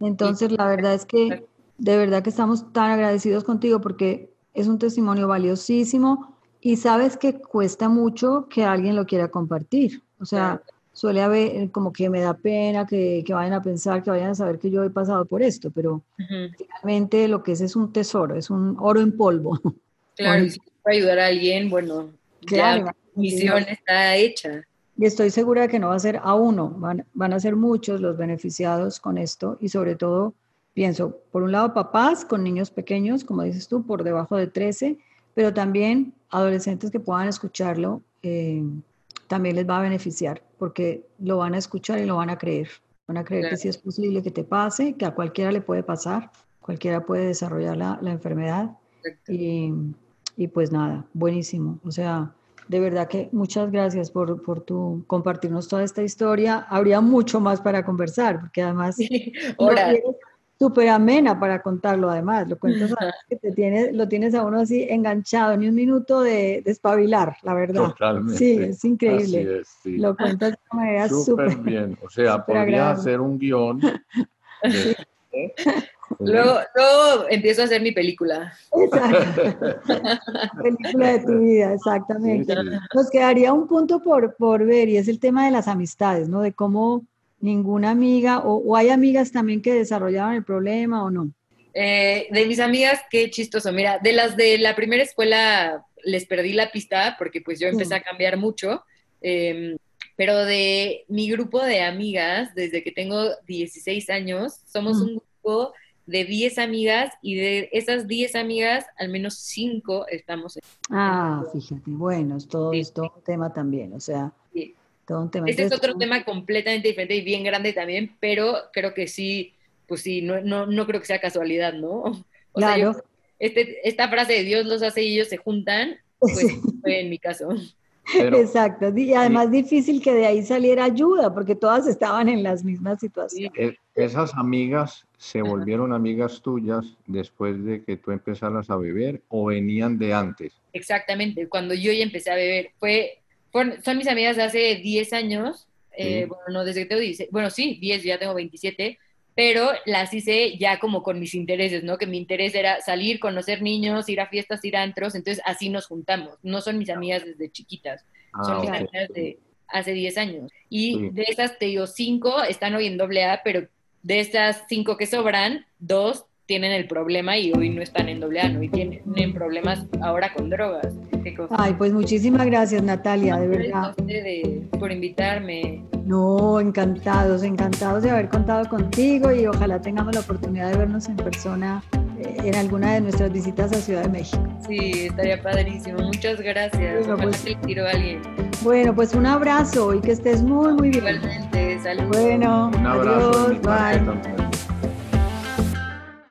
Entonces, la verdad es que de verdad que estamos tan agradecidos contigo porque es un testimonio valiosísimo y sabes que cuesta mucho que alguien lo quiera compartir. O sea, suele haber como que me da pena que, que, vayan a pensar, que vayan a saber que yo he pasado por esto, pero finalmente lo que es es un tesoro, es un oro en polvo. Claro, y si puede ayudar a alguien, bueno, claro, la misión está hecha. Y estoy segura de que no va a ser a uno, van, van a ser muchos los beneficiados con esto y sobre todo pienso, por un lado, papás con niños pequeños, como dices tú, por debajo de 13, pero también adolescentes que puedan escucharlo, eh, también les va a beneficiar, porque lo van a escuchar y lo van a creer. Van a creer que sí es posible que te pase, que a cualquiera le puede pasar, cualquiera puede desarrollar la, la enfermedad. Y, y, pues nada, buenísimo. O sea, de verdad que muchas gracias por, por tu compartirnos toda esta historia. Habría mucho más para conversar, porque además sí, súper amena para contarlo además. Lo cuentas que te tienes, lo tienes a uno así enganchado, ni un minuto de, espabilar, la verdad. Totalmente. Sí, es increíble. Lo cuentas de una manera súper bien. O sea, podría hacer un guion. Luego, luego, empiezo a hacer mi película. Exacto. película de tu vida, exactamente. Nos quedaría un punto por, por ver y es el tema de las amistades, ¿no? De cómo ninguna amiga, o, hay amigas también que desarrollaban el problema o no? Eh, de mis amigas, qué chistoso. Mira, de las de la primera escuela les perdí la pista porque pues yo empecé a cambiar mucho. Em, pero de mi grupo de amigas, desde que tengo 16 años, somos un grupo de 10 amigas y de esas 10 amigas, al menos 5 estamos en... Ah, fíjate, bueno, es todo, un tema también, o sea, este es otro tema completamente diferente y bien grande también, pero creo que sí, pues sí, no, no, no creo que sea casualidad, ¿no? O claro. sea, este, esta frase de Dios los hace y ellos se juntan, pues fue en mi caso. Exacto, y además difícil que de ahí saliera ayuda, porque todas estaban en las mismas situaciones. E, esas amigas se volvieron amigas tuyas después de que tú empezaras a beber o venían de antes. Exactamente, cuando yo ya empecé a beber, fue son mis amigas de hace 10 años, eh, bueno, no desde que tengo 10, bueno, sí, 10, ya tengo 27, pero las hice ya como con mis intereses, ¿no? Que mi interés era salir, conocer niños, ir a fiestas, ir a antros, entonces así nos juntamos. No son mis amigas desde chiquitas, ah, son mis amigas de hace 10 años. Y de esas, te digo, 5 están hoy en doble A, pero de estas 5 que sobran, dos tienen el problema y hoy no están en doble A, ¿no? Y tienen problemas ahora con drogas. Ay, pues muchísimas gracias Natalia, de verdad. por invitarme. No, encantados, encantados de haber contado contigo y ojalá tengamos la oportunidad de vernos en persona eh, en alguna de nuestras visitas a Ciudad de México. Sí, estaría padrísimo. Muchas gracias. Bueno, pues, a alguien. Bueno, pues un abrazo y que estés muy, muy bien. Igualmente, saludos. Bueno, un abrazo. Adiós, bye.